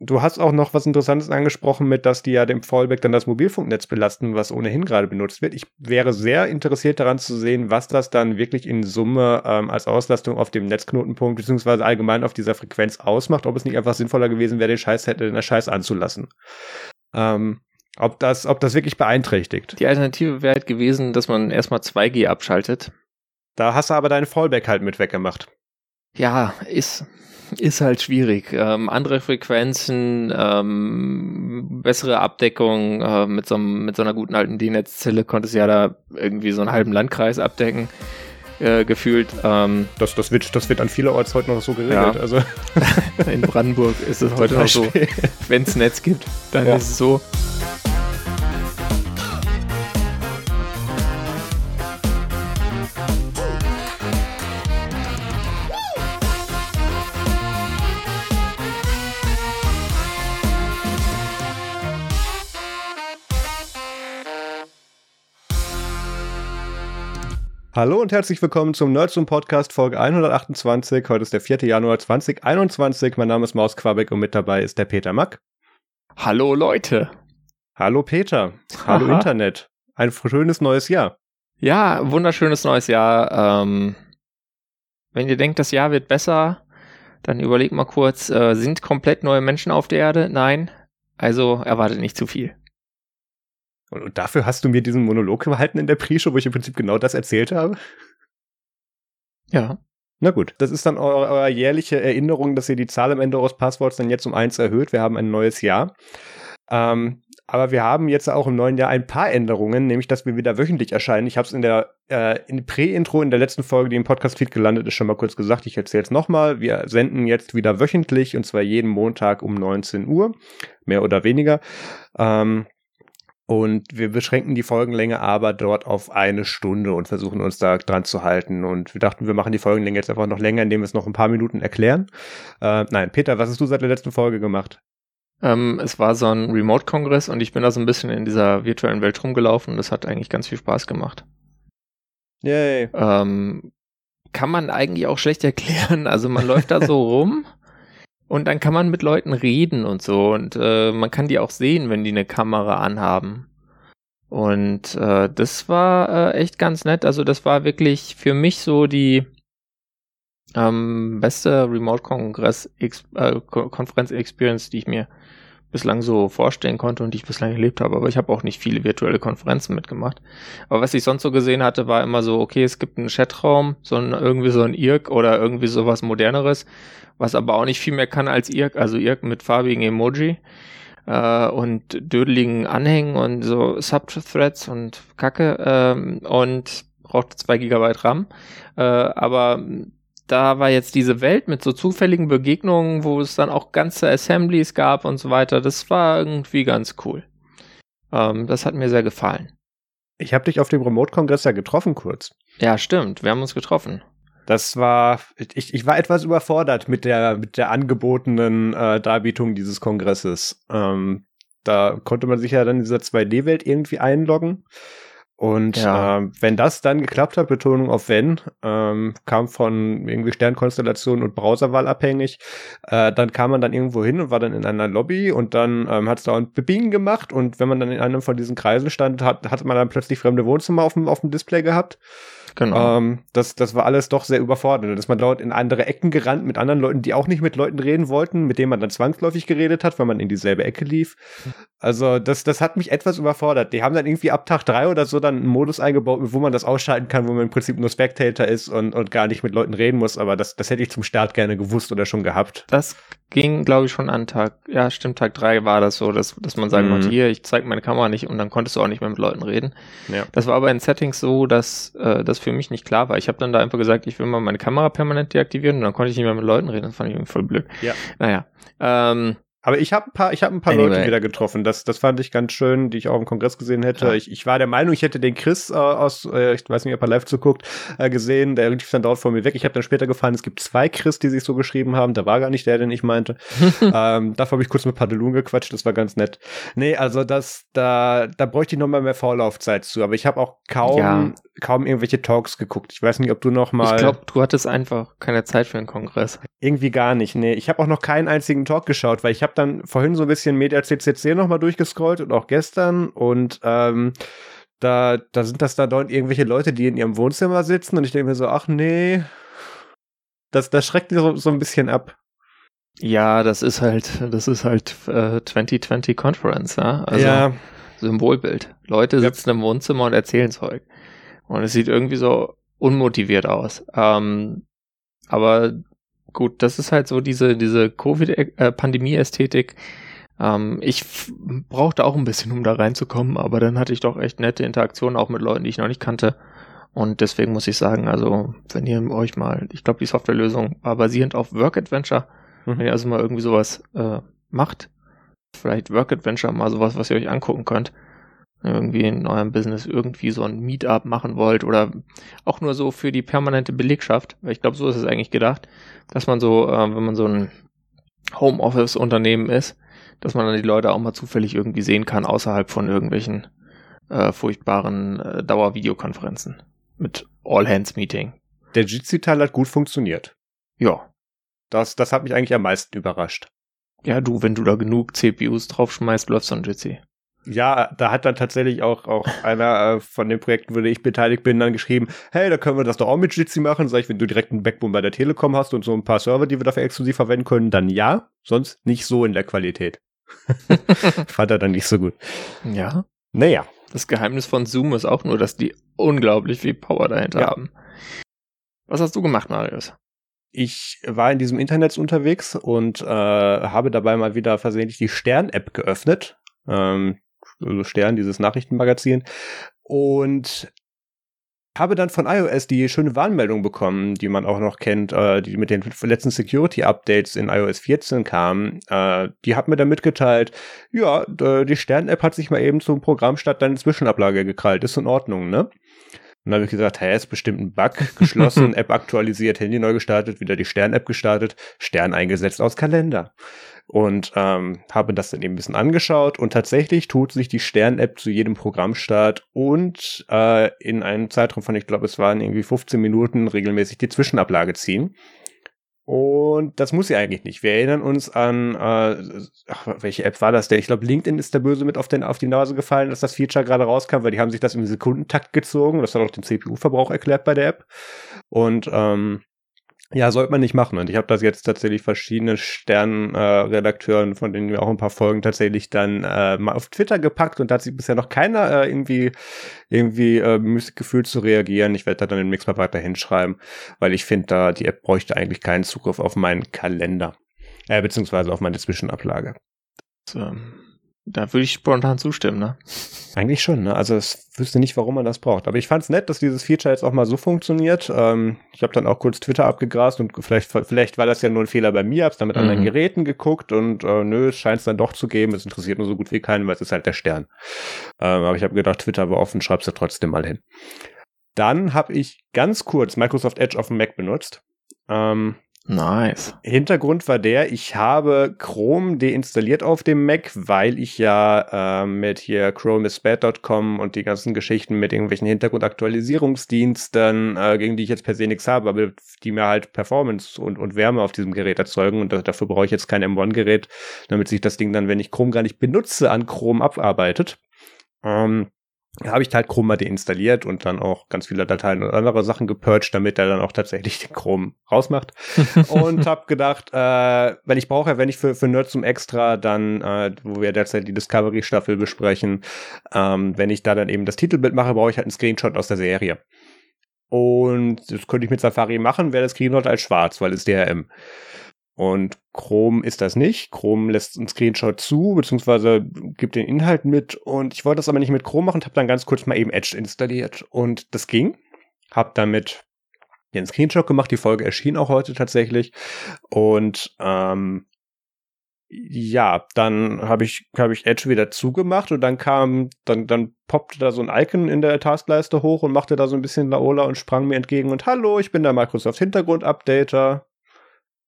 du hast auch noch was Interessantes angesprochen mit, dass die ja dem Fallback dann das Mobilfunknetz belasten, was ohnehin gerade benutzt wird. Ich wäre sehr interessiert daran zu sehen, was das dann wirklich in Summe ähm, als Auslastung auf dem Netzknotenpunkt beziehungsweise allgemein auf dieser Frequenz ausmacht, ob es nicht einfach sinnvoller gewesen wäre, den Scheiß hätte, den Scheiß anzulassen. Ähm, ob das, ob das wirklich beeinträchtigt. Die Alternative wäre halt gewesen, dass man erstmal 2G abschaltet. Da hast du aber deinen Fallback halt mit weggemacht. Ja, ist, ist halt schwierig. Ähm, andere Frequenzen, ähm, bessere Abdeckung äh, mit, so, mit so einer guten alten D-Netz-Zelle konntest ja da irgendwie so einen halben Landkreis abdecken. Äh, gefühlt. Ähm, das, das, wird, das wird an vielerorts heute noch so geregelt. Ja. Also. In Brandenburg ist es heute noch so. Wenn es Netz gibt, dann ja. ist es so. Hallo und herzlich willkommen zum Nerdsum Podcast Folge 128. Heute ist der 4. Januar 2021. Mein Name ist Maus Quabeck und mit dabei ist der Peter Mack. Hallo Leute. Hallo Peter. Hallo Aha. Internet. Ein schönes neues Jahr. Ja, wunderschönes neues Jahr. Ähm, wenn ihr denkt, das Jahr wird besser, dann überlegt mal kurz, äh, sind komplett neue Menschen auf der Erde? Nein. Also erwartet nicht zu viel. Und, dafür hast du mir diesen Monolog gehalten in der Pre-Show, wo ich im Prinzip genau das erzählt habe? Ja. Na gut, das ist dann eure, eure jährliche Erinnerung, dass ihr die Zahl am Ende eures Passworts dann jetzt um eins erhöht. Wir haben ein neues Jahr. Ähm, aber wir haben jetzt auch im neuen Jahr ein paar Änderungen, nämlich dass wir wieder wöchentlich erscheinen. Ich habe es in der äh, in Prä-Intro in der letzten Folge, die im Podcast-Feed gelandet ist, schon mal kurz gesagt. Ich erzähle es nochmal. Wir senden jetzt wieder wöchentlich und zwar jeden Montag um 19 Uhr, mehr oder weniger. Ähm, und wir beschränken die Folgenlänge aber dort auf eine Stunde und versuchen uns da dran zu halten. Und wir dachten, wir machen die Folgenlänge jetzt einfach noch länger, indem wir es noch ein paar Minuten erklären. Äh, nein, Peter, was hast du seit der letzten Folge gemacht? Ähm, es war so ein Remote-Kongress und ich bin da so ein bisschen in dieser virtuellen Welt rumgelaufen und das hat eigentlich ganz viel Spaß gemacht. Yay. Ähm, kann man eigentlich auch schlecht erklären. Also man läuft da so rum und dann kann man mit Leuten reden und so. Und äh, man kann die auch sehen, wenn die eine Kamera anhaben. Und äh, das war äh, echt ganz nett. Also das war wirklich für mich so die ähm, beste Remote-Kongress-Konferenz-Experience, äh, die ich mir bislang so vorstellen konnte und die ich bislang erlebt habe. Aber ich habe auch nicht viele virtuelle Konferenzen mitgemacht. Aber was ich sonst so gesehen hatte, war immer so, okay, es gibt einen Chatraum, so ein, irgendwie so ein IRC oder irgendwie sowas moderneres, was aber auch nicht viel mehr kann als IRC, also IRC mit farbigen Emoji äh, und dödeligen Anhängen und so Subthreads und Kacke ähm, und braucht zwei Gigabyte RAM. Äh, aber da war jetzt diese Welt mit so zufälligen Begegnungen, wo es dann auch ganze Assemblies gab und so weiter. Das war irgendwie ganz cool. Ähm, das hat mir sehr gefallen. Ich habe dich auf dem Remote-Kongress ja getroffen kurz. Ja, stimmt. Wir haben uns getroffen. Das war, ich, ich war etwas überfordert mit der, mit der angebotenen äh, Darbietung dieses Kongresses. Ähm, da konnte man sich ja dann in dieser 2D-Welt irgendwie einloggen. Und ja. ähm, wenn das dann geklappt hat, Betonung auf wenn, ähm, kam von irgendwie Sternkonstellationen und Browserwahl abhängig, äh, dann kam man dann irgendwo hin und war dann in einer Lobby und dann ähm, hat es da ein Bing gemacht und wenn man dann in einem von diesen Kreisen stand, hat, hatte man dann plötzlich fremde Wohnzimmer auf dem, auf dem Display gehabt. Genau. Ähm, das, das war alles doch sehr überfordert. Dass man dort in andere Ecken gerannt mit anderen Leuten, die auch nicht mit Leuten reden wollten, mit denen man dann zwangsläufig geredet hat, weil man in dieselbe Ecke lief. Also das, das hat mich etwas überfordert. Die haben dann irgendwie ab Tag drei oder so dann einen Modus eingebaut, wo man das ausschalten kann, wo man im Prinzip nur Spectator ist und, und gar nicht mit Leuten reden muss. Aber das, das hätte ich zum Start gerne gewusst oder schon gehabt. Das ging, glaube ich, schon an Tag, ja, stimmt, Tag drei war das so, dass, dass man sagen mhm. konnte, hier, ich zeige meine Kamera nicht und dann konntest du auch nicht mehr mit Leuten reden. Ja. Das war aber in Settings so, dass äh, das für mich nicht klar war. Ich habe dann da einfach gesagt, ich will mal meine Kamera permanent deaktivieren und dann konnte ich nicht mehr mit Leuten reden. Das fand ich irgendwie voll blöd. Ja. Naja. Ähm, aber ich habe ein paar, ich habe ein paar anyway. Leute wieder getroffen. Das, das fand ich ganz schön, die ich auch im Kongress gesehen hätte. Ja. Ich, ich war der Meinung, ich hätte den Chris äh, aus, äh, ich weiß nicht, ob er live zuguckt, äh, gesehen. Der lief dann dort vor mir weg. Ich habe dann später gefahren, es gibt zwei Chris, die sich so geschrieben haben. Da war gar nicht der, den ich meinte. ähm, dafür habe ich kurz mit Padelun gequatscht. Das war ganz nett. Nee, also das, da, da bräuchte ich noch mal mehr Vorlaufzeit zu. Aber ich habe auch kaum, ja. kaum irgendwelche Talks geguckt. Ich weiß nicht, ob du noch mal. Ich glaube, du hattest einfach keine Zeit für einen Kongress. Irgendwie gar nicht. Nee, ich habe auch noch keinen einzigen Talk geschaut, weil ich habe habe dann vorhin so ein bisschen Media CCC nochmal durchgescrollt und auch gestern und ähm, da, da sind das da dort irgendwelche Leute, die in ihrem Wohnzimmer sitzen und ich denke mir so, ach nee, das, das schreckt so, so ein bisschen ab. Ja, das ist halt, das ist halt äh, 2020 Conference, ja. Also ja. Symbolbild. Leute sitzen ja. im Wohnzimmer und erzählen Zeug. Und es sieht irgendwie so unmotiviert aus. Ähm, aber gut, das ist halt so diese, diese Covid-Pandemie-Ästhetik. Ähm, ich brauchte auch ein bisschen, um da reinzukommen, aber dann hatte ich doch echt nette Interaktionen auch mit Leuten, die ich noch nicht kannte. Und deswegen muss ich sagen, also, wenn ihr euch mal, ich glaube, die Softwarelösung war basierend auf Work Adventure, mhm. wenn ihr also mal irgendwie sowas äh, macht, vielleicht Work Adventure mal sowas, was ihr euch angucken könnt, irgendwie in eurem Business irgendwie so ein Meetup machen wollt oder auch nur so für die permanente Belegschaft, weil ich glaube, so ist es eigentlich gedacht, dass man so, äh, wenn man so ein Homeoffice-Unternehmen ist, dass man dann die Leute auch mal zufällig irgendwie sehen kann, außerhalb von irgendwelchen äh, furchtbaren äh, Dauervideokonferenzen mit All-Hands-Meeting. Der Jitsi-Teil hat gut funktioniert. Ja. Das, das hat mich eigentlich am meisten überrascht. Ja, du, wenn du da genug CPUs draufschmeißt, läuft so ein Jitsi. Ja, da hat dann tatsächlich auch, auch einer äh, von den Projekten, wo ich beteiligt bin, dann geschrieben, hey, da können wir das doch auch mit Jitsi machen. Sag ich, wenn du direkt einen Backbone bei der Telekom hast und so ein paar Server, die wir dafür exklusiv verwenden können, dann ja, sonst nicht so in der Qualität. Fand er dann nicht so gut. Ja. Naja. Das Geheimnis von Zoom ist auch nur, dass die unglaublich viel Power dahinter ja. haben. Was hast du gemacht, Marius? Ich war in diesem Internet unterwegs und äh, habe dabei mal wieder versehentlich die Stern-App geöffnet. Ähm, also Stern, dieses Nachrichtenmagazin. Und habe dann von iOS die schöne Warnmeldung bekommen, die man auch noch kennt, äh, die mit den letzten Security-Updates in iOS 14 kam. Äh, die hat mir dann mitgeteilt, ja, die Stern-App hat sich mal eben zum Programm statt deine Zwischenablage gekrallt. Ist in Ordnung, ne? Und dann habe ich gesagt, hey, ist bestimmt ein Bug. Geschlossen, App aktualisiert, Handy neu gestartet, wieder die Stern-App gestartet, Stern eingesetzt aus Kalender und ähm, habe das dann eben ein bisschen angeschaut und tatsächlich tut sich die Stern-App zu jedem Programmstart und äh, in einem Zeitraum von, ich glaube, es waren irgendwie 15 Minuten regelmäßig die Zwischenablage ziehen. Und das muss sie eigentlich nicht. Wir erinnern uns an, äh, ach, welche App war das denn? Ich glaube, LinkedIn ist der Böse mit auf, den, auf die Nase gefallen, dass das Feature gerade rauskam, weil die haben sich das im Sekundentakt gezogen. Das hat auch den CPU-Verbrauch erklärt bei der App. Und ähm, ja, sollte man nicht machen. Und ich habe das jetzt tatsächlich verschiedene Sternredakteuren, äh, von denen wir auch ein paar Folgen tatsächlich dann äh, mal auf Twitter gepackt und da hat sich bisher noch keiner äh, irgendwie irgendwie äh, müßig gefühlt zu reagieren. Ich werde da dann demnächst mal weiter hinschreiben, weil ich finde, da die App bräuchte eigentlich keinen Zugriff auf meinen Kalender, äh, beziehungsweise auf meine Zwischenablage. So. Da würde ich spontan zustimmen, ne? Eigentlich schon, ne? Also es wüsste nicht, warum man das braucht. Aber ich fand es nett, dass dieses Feature jetzt auch mal so funktioniert. Ähm, ich habe dann auch kurz Twitter abgegrast und vielleicht, vielleicht war das ja nur ein Fehler bei mir, hab's dann mit mhm. anderen Geräten geguckt und äh, nö, es scheint es dann doch zu geben. Es interessiert nur so gut wie keinen, weil es ist halt der Stern. Ähm, aber ich habe gedacht, Twitter war offen, schreib's ja trotzdem mal hin. Dann habe ich ganz kurz Microsoft Edge auf dem Mac benutzt. Ähm, Nice. Hintergrund war der, ich habe Chrome deinstalliert auf dem Mac, weil ich ja äh, mit hier chromeisbad.com und die ganzen Geschichten mit irgendwelchen Hintergrundaktualisierungsdiensten, äh, gegen die ich jetzt per se nichts habe, aber die mir halt Performance und, und Wärme auf diesem Gerät erzeugen und dafür brauche ich jetzt kein M1-Gerät, damit sich das Ding dann, wenn ich Chrome gar nicht benutze, an Chrome abarbeitet. Ähm, habe ich halt Chrome mal deinstalliert und dann auch ganz viele Dateien und andere Sachen gepurcht, damit er dann auch tatsächlich den Chrome rausmacht. und habe gedacht, äh, weil ich brauche ja, wenn ich für, für Nerds zum Extra dann, äh, wo wir derzeit die Discovery-Staffel besprechen, ähm, wenn ich da dann eben das Titelbild mache, brauche ich halt einen Screenshot aus der Serie. Und das könnte ich mit Safari machen, wäre das Screenshot als schwarz, weil es DRM. Und Chrome ist das nicht. Chrome lässt einen Screenshot zu, beziehungsweise gibt den Inhalt mit. Und ich wollte das aber nicht mit Chrome machen und habe dann ganz kurz mal eben Edge installiert. Und das ging. Hab damit den Screenshot gemacht. Die Folge erschien auch heute tatsächlich. Und ähm, ja, dann habe ich, hab ich Edge wieder zugemacht und dann kam, dann, dann poppte da so ein Icon in der Taskleiste hoch und machte da so ein bisschen Laola und sprang mir entgegen und hallo, ich bin der Microsoft Hintergrund Updater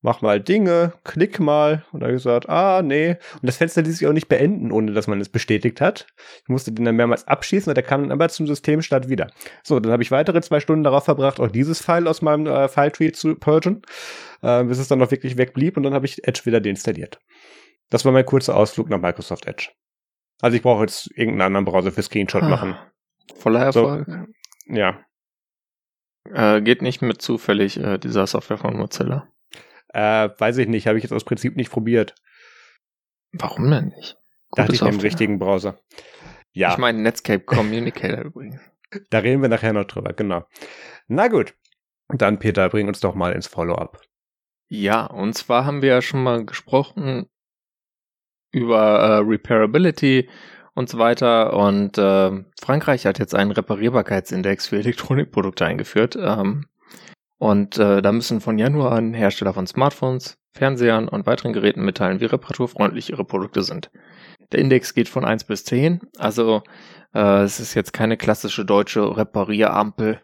mach mal Dinge, klick mal. Und er gesagt, ah, nee. Und das Fenster ließ sich auch nicht beenden, ohne dass man es bestätigt hat. Ich musste den dann mehrmals abschießen und der kam dann aber zum Systemstart wieder. So, dann habe ich weitere zwei Stunden darauf verbracht, auch dieses File aus meinem äh, File-Tree zu purgen, äh, bis es dann noch wirklich wegblieb und dann habe ich Edge wieder deinstalliert. Das war mein kurzer Ausflug nach Microsoft Edge. Also ich brauche jetzt irgendeinen anderen Browser für Screenshot ah, machen. Voller Erfolg. So, ja. Äh, geht nicht mit zufällig äh, dieser Software von Mozilla. Äh, weiß ich nicht, habe ich jetzt aus Prinzip nicht probiert. Warum denn nicht? Da hatte ich den richtigen Browser. Ja. Ich meine Netscape Communicator übrigens. Da reden wir nachher noch drüber, genau. Na gut. Dann, Peter, bring uns doch mal ins Follow-up. Ja, und zwar haben wir ja schon mal gesprochen über äh, Repairability und so weiter. Und äh, Frankreich hat jetzt einen Reparierbarkeitsindex für Elektronikprodukte eingeführt. Ähm, und äh, da müssen von Januar an Hersteller von Smartphones, Fernsehern und weiteren Geräten mitteilen, wie reparaturfreundlich ihre Produkte sind. Der Index geht von 1 bis 10, also äh, es ist jetzt keine klassische deutsche Reparierampel,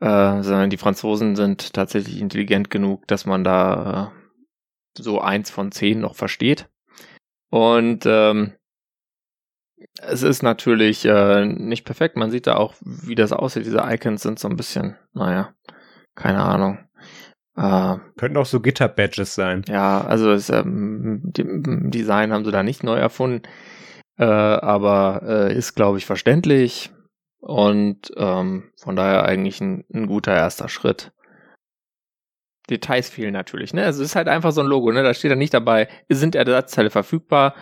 äh, sondern die Franzosen sind tatsächlich intelligent genug, dass man da äh, so 1 von 10 noch versteht. Und ähm, es ist natürlich äh, nicht perfekt. Man sieht da auch, wie das aussieht. Diese Icons sind so ein bisschen, naja, keine Ahnung. Äh, Könnten auch so Gitter-Badges sein. Ja, also das ähm, Design haben sie da nicht neu erfunden, äh, aber äh, ist, glaube ich, verständlich und ähm, von daher eigentlich ein, ein, guter erster Schritt. Details fehlen natürlich, ne? Also es ist halt einfach so ein Logo, ne? Da steht dann nicht dabei, sind Ersatzteile verfügbar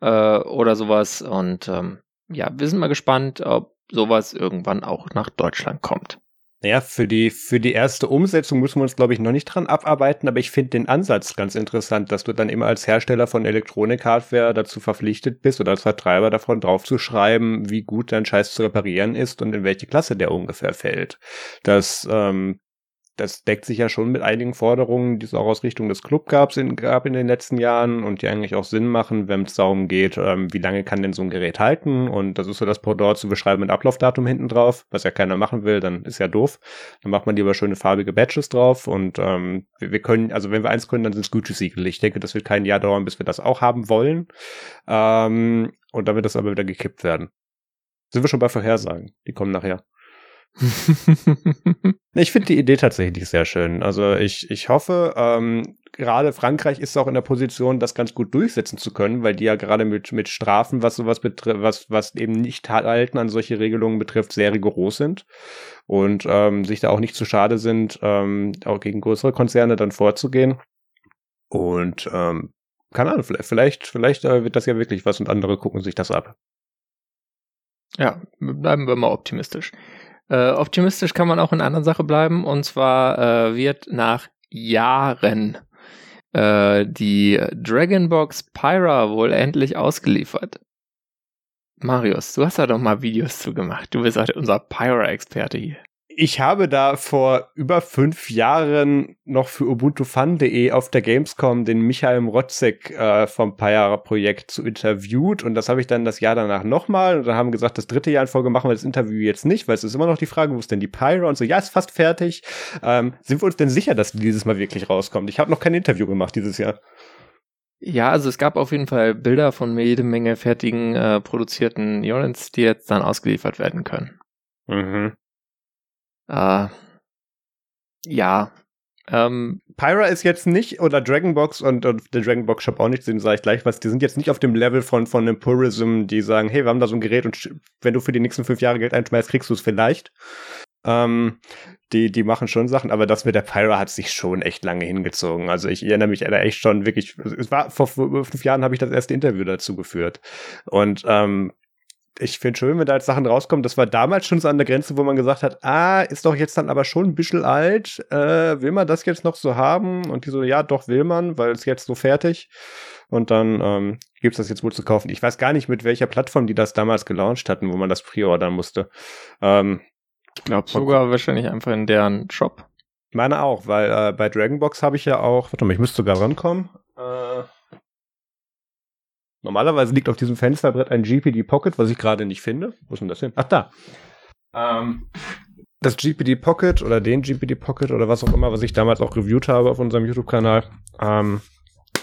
äh, oder sowas. Und ähm, ja, wir sind mal gespannt, ob sowas irgendwann auch nach Deutschland kommt. Naja, für die, für die erste Umsetzung müssen wir uns, glaube ich, noch nicht dran abarbeiten, aber ich finde den Ansatz ganz interessant, dass du dann immer als Hersteller von Elektronik-Hardware dazu verpflichtet bist oder als Vertreiber davon draufzuschreiben, wie gut dein Scheiß zu reparieren ist und in welche Klasse der ungefähr fällt. Das ähm, das deckt sich ja schon mit einigen Forderungen, die es auch aus Richtung des Club gab in, gab in den letzten Jahren und die eigentlich auch Sinn machen, wenn es darum geht, ähm, wie lange kann denn so ein Gerät halten und das ist so das Pendant zu beschreiben mit Ablaufdatum hinten drauf, was ja keiner machen will, dann ist ja doof. Dann macht man lieber schöne farbige Badges drauf und ähm, wir, wir können, also wenn wir eins können, dann sind es Gütesiegel. Ich denke, das wird kein Jahr dauern, bis wir das auch haben wollen ähm, und dann wird das aber wieder gekippt werden. Sind wir schon bei Vorhersagen? Die kommen nachher. Ich finde die Idee tatsächlich sehr schön. Also ich, ich hoffe, ähm, gerade Frankreich ist auch in der Position, das ganz gut durchsetzen zu können, weil die ja gerade mit, mit Strafen, was sowas betrifft, was, was eben nicht halten an solche Regelungen betrifft, sehr rigoros sind und ähm, sich da auch nicht zu schade sind, ähm, auch gegen größere Konzerne dann vorzugehen. Und ähm, keine Ahnung, vielleicht, vielleicht, äh, wird das ja wirklich was und andere gucken sich das ab. Ja, bleiben wir mal optimistisch. Äh, optimistisch kann man auch in einer anderen Sache bleiben. Und zwar äh, wird nach Jahren äh, die Dragonbox Pyra wohl endlich ausgeliefert. Marius, du hast da doch mal Videos zu gemacht. Du bist halt unser Pyra-Experte hier ich habe da vor über fünf Jahren noch für UbuntuFun.de auf der Gamescom den Michael Mrotzek äh, vom Payara-Projekt zu interviewt und das habe ich dann das Jahr danach nochmal und dann haben gesagt, das dritte Jahr in Folge machen wir das Interview jetzt nicht, weil es ist immer noch die Frage, wo ist denn die Pyra und so, ja, ist fast fertig. Ähm, sind wir uns denn sicher, dass die dieses Mal wirklich rauskommt? Ich habe noch kein Interview gemacht dieses Jahr. Ja, also es gab auf jeden Fall Bilder von jede Menge fertigen äh, produzierten Units, die jetzt dann ausgeliefert werden können. Mhm. Äh, ja. Ähm, Pyra ist jetzt nicht, oder Dragonbox und, und der Dragonbox Shop auch nicht, den sage ich gleich was, die sind jetzt nicht auf dem Level von, von einem Purism, die sagen, hey, wir haben da so ein Gerät und wenn du für die nächsten fünf Jahre Geld einschmeißt, kriegst du es vielleicht. Ähm, die, die machen schon Sachen, aber das mit der Pyra hat sich schon echt lange hingezogen. Also ich erinnere mich da echt schon wirklich, es war vor fünf Jahren habe ich das erste Interview dazu geführt. Und ähm, ich finde schön, wenn da jetzt Sachen rauskommen. Das war damals schon so an der Grenze, wo man gesagt hat, ah, ist doch jetzt dann aber schon ein bisschen alt. Äh, will man das jetzt noch so haben? Und die so, ja, doch will man, weil es jetzt so fertig. Und dann ähm, gibt es das jetzt wohl zu kaufen. Ich weiß gar nicht, mit welcher Plattform die das damals gelauncht hatten, wo man das pre-ordern musste. Ähm, ich glaube sogar wahrscheinlich einfach in deren Shop. Meine auch, weil äh, bei Dragonbox habe ich ja auch, warte mal, ich müsste sogar rankommen. Äh, Normalerweise liegt auf diesem Fensterbrett ein GPD Pocket, was ich gerade nicht finde. Wo ist denn das hin? Ach, da. Ähm, das GPD Pocket oder den GPD Pocket oder was auch immer, was ich damals auch reviewt habe auf unserem YouTube-Kanal. Ähm,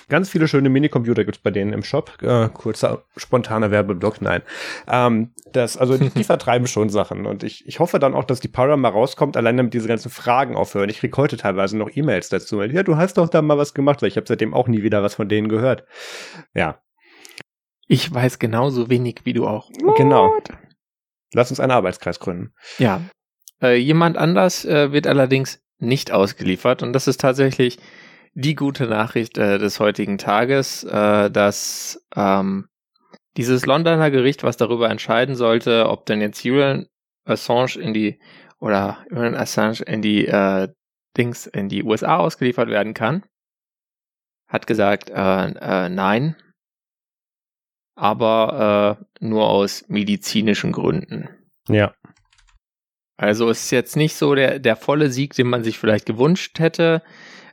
Ganz viele schöne Minicomputer gibt's bei denen im Shop. Äh, kurzer, spontaner Werbeblock, nein. Ähm, das, also die, die vertreiben schon Sachen. Und ich, ich hoffe dann auch, dass die Para mal rauskommt, allein damit diese ganzen Fragen aufhören. Ich krieg heute teilweise noch E-Mails dazu. Ja, du hast doch da mal was gemacht, weil ich habe seitdem auch nie wieder was von denen gehört. Ja. Ich weiß genauso wenig wie du auch. Genau. Lass uns einen Arbeitskreis gründen. Ja. Äh, jemand anders äh, wird allerdings nicht ausgeliefert und das ist tatsächlich die gute Nachricht äh, des heutigen Tages, äh, dass ähm, dieses Londoner Gericht, was darüber entscheiden sollte, ob denn jetzt Julian Assange in die oder Julian Assange in die äh, Dings in die USA ausgeliefert werden kann, hat gesagt, äh, äh, nein, aber äh, nur aus medizinischen Gründen. Ja. Also es ist jetzt nicht so der, der volle Sieg, den man sich vielleicht gewünscht hätte.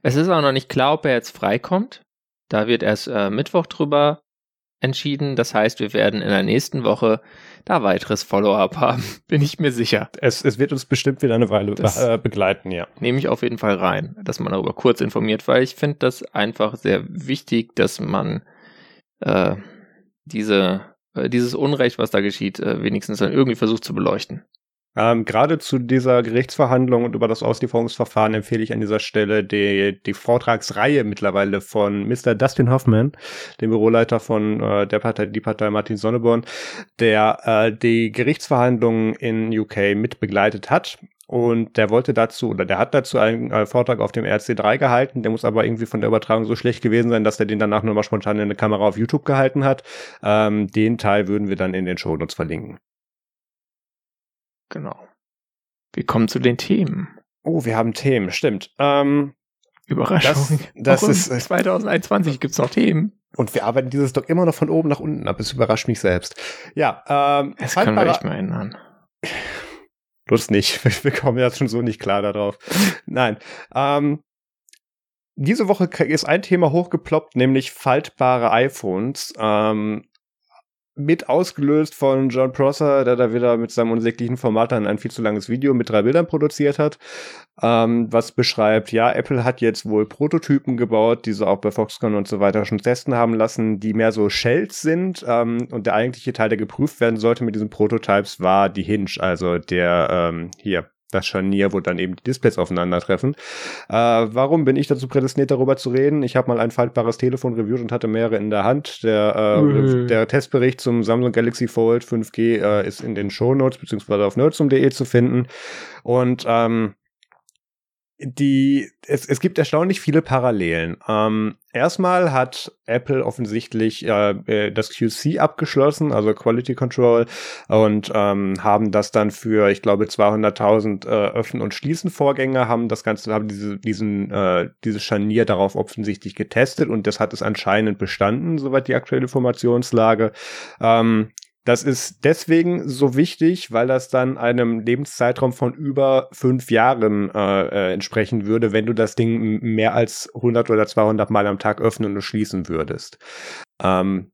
Es ist auch noch nicht klar, ob er jetzt freikommt. Da wird erst äh, Mittwoch drüber entschieden. Das heißt, wir werden in der nächsten Woche da weiteres Follow-up haben. Bin ich mir sicher. Es, es wird uns bestimmt wieder eine Weile das äh, begleiten, ja. Nehme ich auf jeden Fall rein, dass man darüber kurz informiert, weil ich finde das einfach sehr wichtig, dass man äh, diese, äh, dieses Unrecht, was da geschieht, äh, wenigstens dann irgendwie versucht zu beleuchten. Ähm, Gerade zu dieser Gerichtsverhandlung und über das Auslieferungsverfahren empfehle ich an dieser Stelle die, die Vortragsreihe mittlerweile von Mr. Dustin Hoffman, dem Büroleiter von äh, der Partei, die Partei Martin Sonneborn, der äh, die Gerichtsverhandlungen in UK mit begleitet hat. Und der wollte dazu, oder der hat dazu einen äh, Vortrag auf dem RC3 gehalten. Der muss aber irgendwie von der Übertragung so schlecht gewesen sein, dass er den danach nur mal spontan in eine Kamera auf YouTube gehalten hat. Ähm, den Teil würden wir dann in den Shownotes verlinken. Genau. Wir kommen zu den Themen. Oh, wir haben Themen, stimmt. Ähm, Überraschung. Das, das ist 2021 gibt's noch Themen. Und wir arbeiten dieses Doc immer noch von oben nach unten ab. Es überrascht mich selbst. Ja, ähm, das können wir echt mal ändern. Lust nicht. Wir kommen ja schon so nicht klar darauf. Nein. Ähm, diese Woche ist ein Thema hochgeploppt, nämlich faltbare iPhones. Ähm, mit ausgelöst von John Prosser, der da wieder mit seinem unsäglichen Format dann ein viel zu langes Video mit drei Bildern produziert hat, ähm, was beschreibt, ja, Apple hat jetzt wohl Prototypen gebaut, die sie auch bei Foxconn und so weiter schon testen haben lassen, die mehr so Shells sind ähm, und der eigentliche Teil, der geprüft werden sollte mit diesen Prototypes, war die Hinge, also der ähm, hier das Scharnier, wo dann eben die Displays aufeinandertreffen. Äh, warum bin ich dazu prädestiniert, darüber zu reden? Ich habe mal ein faltbares Telefon reviewt und hatte mehrere in der Hand. Der, äh, mhm. der Testbericht zum Samsung Galaxy Fold 5G äh, ist in den Shownotes beziehungsweise auf nerdsum.de zu finden. Und ähm, die, es, es gibt erstaunlich viele Parallelen. Ähm, erstmal hat Apple offensichtlich äh, äh das QC abgeschlossen, also Quality Control, und ähm, haben das dann für, ich glaube, 200.000 äh, Öffnen- und Schließen-Vorgänge, haben das Ganze, haben diese, diesen, äh, dieses Scharnier darauf offensichtlich getestet und das hat es anscheinend bestanden, soweit die aktuelle Informationslage. Ähm, das ist deswegen so wichtig, weil das dann einem Lebenszeitraum von über fünf Jahren äh, äh, entsprechen würde, wenn du das Ding mehr als 100 oder 200 Mal am Tag öffnen und schließen würdest. Ähm,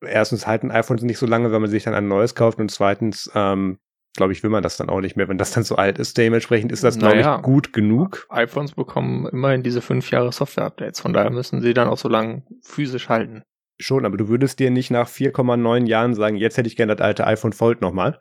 erstens halten iPhones nicht so lange, wenn man sich dann ein neues kauft und zweitens ähm, glaube ich, will man das dann auch nicht mehr, wenn das dann so alt ist. Dementsprechend ist das, glaube naja, ich, gut genug. iPhones bekommen immerhin diese fünf Jahre Software-Updates, von daher müssen sie dann auch so lange physisch halten. Schon, aber du würdest dir nicht nach 4,9 Jahren sagen, jetzt hätte ich gerne das alte iPhone Fold nochmal.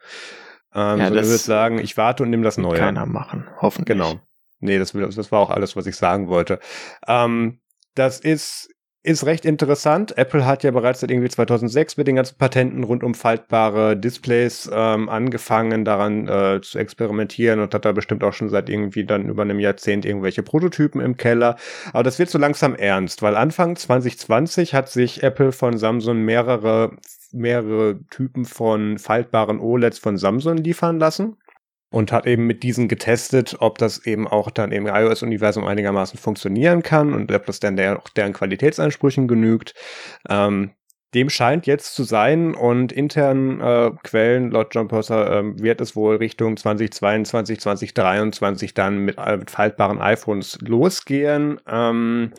Ähm, ja, so, du würdest sagen, ich warte und nehme das neue. Keiner machen, hoffentlich. Genau. Nee, das, das war auch alles, was ich sagen wollte. Ähm, das ist ist recht interessant. Apple hat ja bereits seit irgendwie 2006 mit den ganzen Patenten rund um faltbare Displays ähm, angefangen, daran äh, zu experimentieren und hat da bestimmt auch schon seit irgendwie dann über einem Jahrzehnt irgendwelche Prototypen im Keller. Aber das wird so langsam ernst, weil Anfang 2020 hat sich Apple von Samsung mehrere mehrere Typen von faltbaren OLEDs von Samsung liefern lassen und hat eben mit diesen getestet, ob das eben auch dann im iOS-Universum einigermaßen funktionieren kann und ob das dann der, auch deren Qualitätsansprüchen genügt. Ähm, dem scheint jetzt zu sein und internen äh, Quellen laut John Purser äh, wird es wohl Richtung 2022, 2023 dann mit, äh, mit faltbaren iPhones losgehen. Ähm,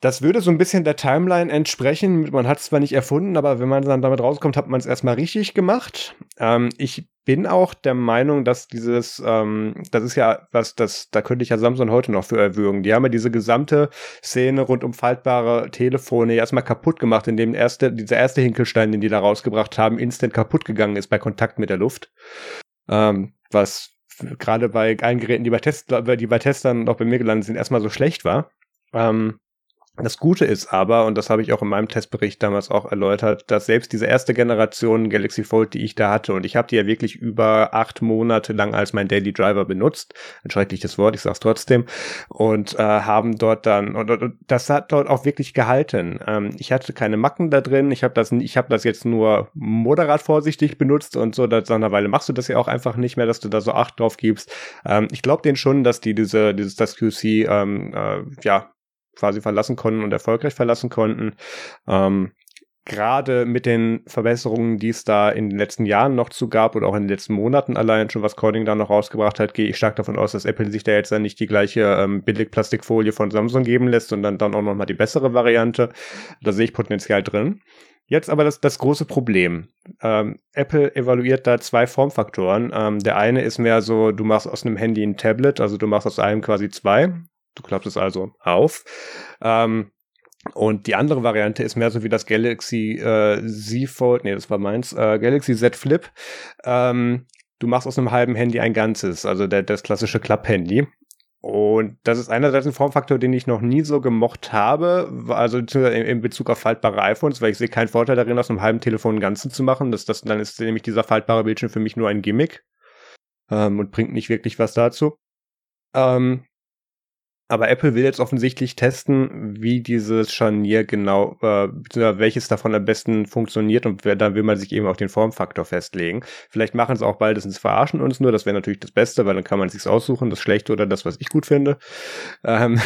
das würde so ein bisschen der Timeline entsprechen. Man hat es zwar nicht erfunden, aber wenn man dann damit rauskommt, hat man es erstmal richtig gemacht. Ähm, ich bin auch der Meinung, dass dieses, ähm, das ist ja was, das, da könnte ich ja Samsung heute noch für erwürgen. Die haben ja diese gesamte Szene rund um faltbare Telefone erstmal kaputt gemacht, indem erste, dieser erste Hinkelstein, den die da rausgebracht haben, instant kaputt gegangen ist bei Kontakt mit der Luft. Ähm, was gerade bei allen Geräten, die bei, Test, die bei Testern und auch bei mir gelandet sind, erstmal so schlecht war. Ähm, das Gute ist aber, und das habe ich auch in meinem Testbericht damals auch erläutert, dass selbst diese erste Generation Galaxy Fold, die ich da hatte, und ich habe die ja wirklich über acht Monate lang als mein Daily Driver benutzt, ein schreckliches Wort, ich sag's trotzdem, und äh, haben dort dann, und, und, das hat dort auch wirklich gehalten. Ähm, ich hatte keine Macken da drin, ich habe das, ich habe das jetzt nur moderat vorsichtig benutzt und so, nach einer Weile machst du das ja auch einfach nicht mehr, dass du da so Acht drauf gibst. Ähm, ich glaube denen schon, dass die diese, dieses, das QC, ähm, äh, ja, quasi verlassen konnten und erfolgreich verlassen konnten. Ähm, Gerade mit den Verbesserungen, die es da in den letzten Jahren noch zu gab oder auch in den letzten Monaten allein schon, was Coding da noch rausgebracht hat, gehe ich stark davon aus, dass Apple sich da jetzt dann nicht die gleiche ähm, Billig-Plastikfolie von Samsung geben lässt, sondern dann auch nochmal die bessere Variante. Da sehe ich Potenzial drin. Jetzt aber das, das große Problem. Ähm, Apple evaluiert da zwei Formfaktoren. Ähm, der eine ist mehr so, du machst aus einem Handy ein Tablet, also du machst aus einem quasi zwei. Du klappst es also auf. Ähm, und die andere Variante ist mehr so wie das Galaxy äh, Z Fold, nee, das war meins, äh, Galaxy Z Flip. Ähm, du machst aus einem halben Handy ein ganzes, also der, das klassische Klapp-Handy. Und das ist einerseits ein Formfaktor, den ich noch nie so gemocht habe, also in Bezug auf faltbare iPhones, weil ich sehe keinen Vorteil darin, aus einem halben Telefon ein Ganzen zu machen. Das, das, dann ist nämlich dieser faltbare Bildschirm für mich nur ein Gimmick ähm, und bringt nicht wirklich was dazu. Ähm, aber Apple will jetzt offensichtlich testen, wie dieses Scharnier genau, äh, welches davon am besten funktioniert und da will man sich eben auf den Formfaktor festlegen. Vielleicht machen sie auch bald, das verarschen uns nur, das wäre natürlich das Beste, weil dann kann man sich's aussuchen, das Schlechte oder das, was ich gut finde. Ähm,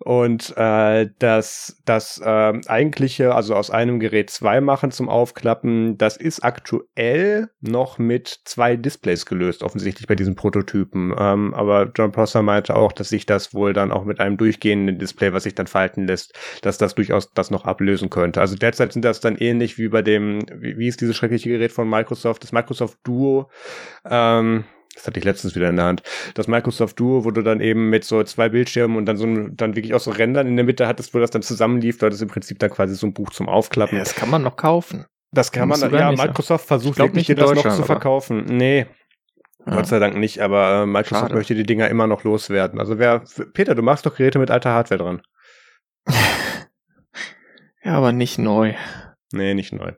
und äh, das, das äh, eigentliche, also aus einem Gerät zwei machen zum Aufklappen, das ist aktuell noch mit zwei Displays gelöst, offensichtlich bei diesen Prototypen. Ähm, aber John Prosser meinte auch, dass sich das wohl dann auch mit einem durchgehenden Display, was sich dann falten lässt, dass das durchaus das noch ablösen könnte. Also derzeit sind das dann ähnlich wie bei dem, wie, wie ist dieses schreckliche Gerät von Microsoft, das Microsoft Duo, ähm, das hatte ich letztens wieder in der Hand. Das Microsoft Duo, wo du dann eben mit so zwei Bildschirmen und dann so dann wirklich auch so Rändern in der Mitte hattest, wo das dann zusammenlief, da ist im Prinzip dann quasi so ein Buch zum Aufklappen. Ja, das kann man noch kaufen. Das kann man, ja, Microsoft versucht wirklich dir das noch zu verkaufen. Nee, ja. Gott sei Dank nicht, aber äh, Microsoft Schade. möchte die Dinger immer noch loswerden. Also wer, Peter, du machst doch Geräte mit alter Hardware dran. ja, aber nicht neu. Nee, nicht neu.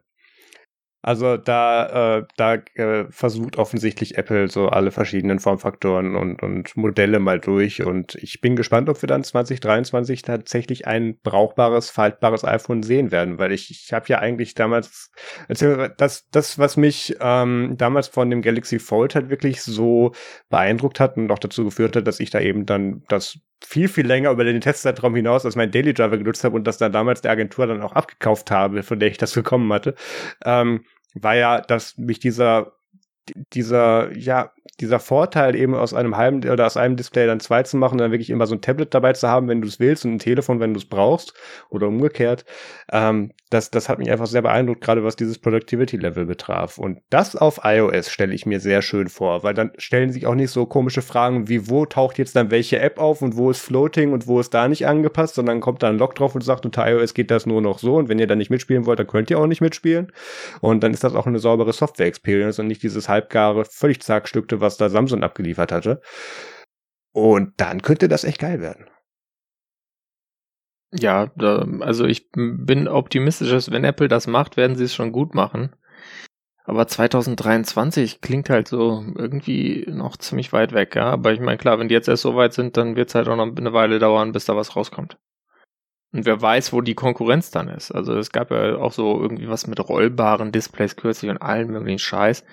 Also da, äh, da äh, versucht offensichtlich Apple so alle verschiedenen Formfaktoren und, und Modelle mal durch. Und ich bin gespannt, ob wir dann 2023 tatsächlich ein brauchbares, faltbares iPhone sehen werden, weil ich, ich habe ja eigentlich damals, das, das, was mich ähm, damals von dem Galaxy Fold halt wirklich so beeindruckt hat und auch dazu geführt hat, dass ich da eben dann das viel, viel länger über den Testzeitraum hinaus als mein Daily Driver genutzt habe und das dann damals der Agentur dann auch abgekauft habe, von der ich das bekommen hatte. Ähm, war ja, dass mich dieser dieser, ja, dieser Vorteil eben aus einem halben oder aus einem Display dann zwei zu machen, dann wirklich immer so ein Tablet dabei zu haben, wenn du es willst und ein Telefon, wenn du es brauchst oder umgekehrt, ähm, das, das hat mich einfach sehr beeindruckt, gerade was dieses Productivity-Level betraf. Und das auf iOS stelle ich mir sehr schön vor, weil dann stellen sich auch nicht so komische Fragen wie, wo taucht jetzt dann welche App auf und wo ist Floating und wo ist da nicht angepasst, sondern kommt da ein Log drauf und sagt, unter iOS geht das nur noch so und wenn ihr da nicht mitspielen wollt, dann könnt ihr auch nicht mitspielen. Und dann ist das auch eine saubere Software-Experience und nicht dieses halbgare, völlig zagstückte, was da Samsung abgeliefert hatte. Und dann könnte das echt geil werden. Ja, also ich bin optimistisch, dass wenn Apple das macht, werden sie es schon gut machen. Aber 2023 klingt halt so irgendwie noch ziemlich weit weg, ja. Aber ich meine, klar, wenn die jetzt erst so weit sind, dann wird es halt auch noch eine Weile dauern, bis da was rauskommt. Und wer weiß, wo die Konkurrenz dann ist. Also es gab ja auch so irgendwie was mit rollbaren Displays kürzlich und allen möglichen Scheiß,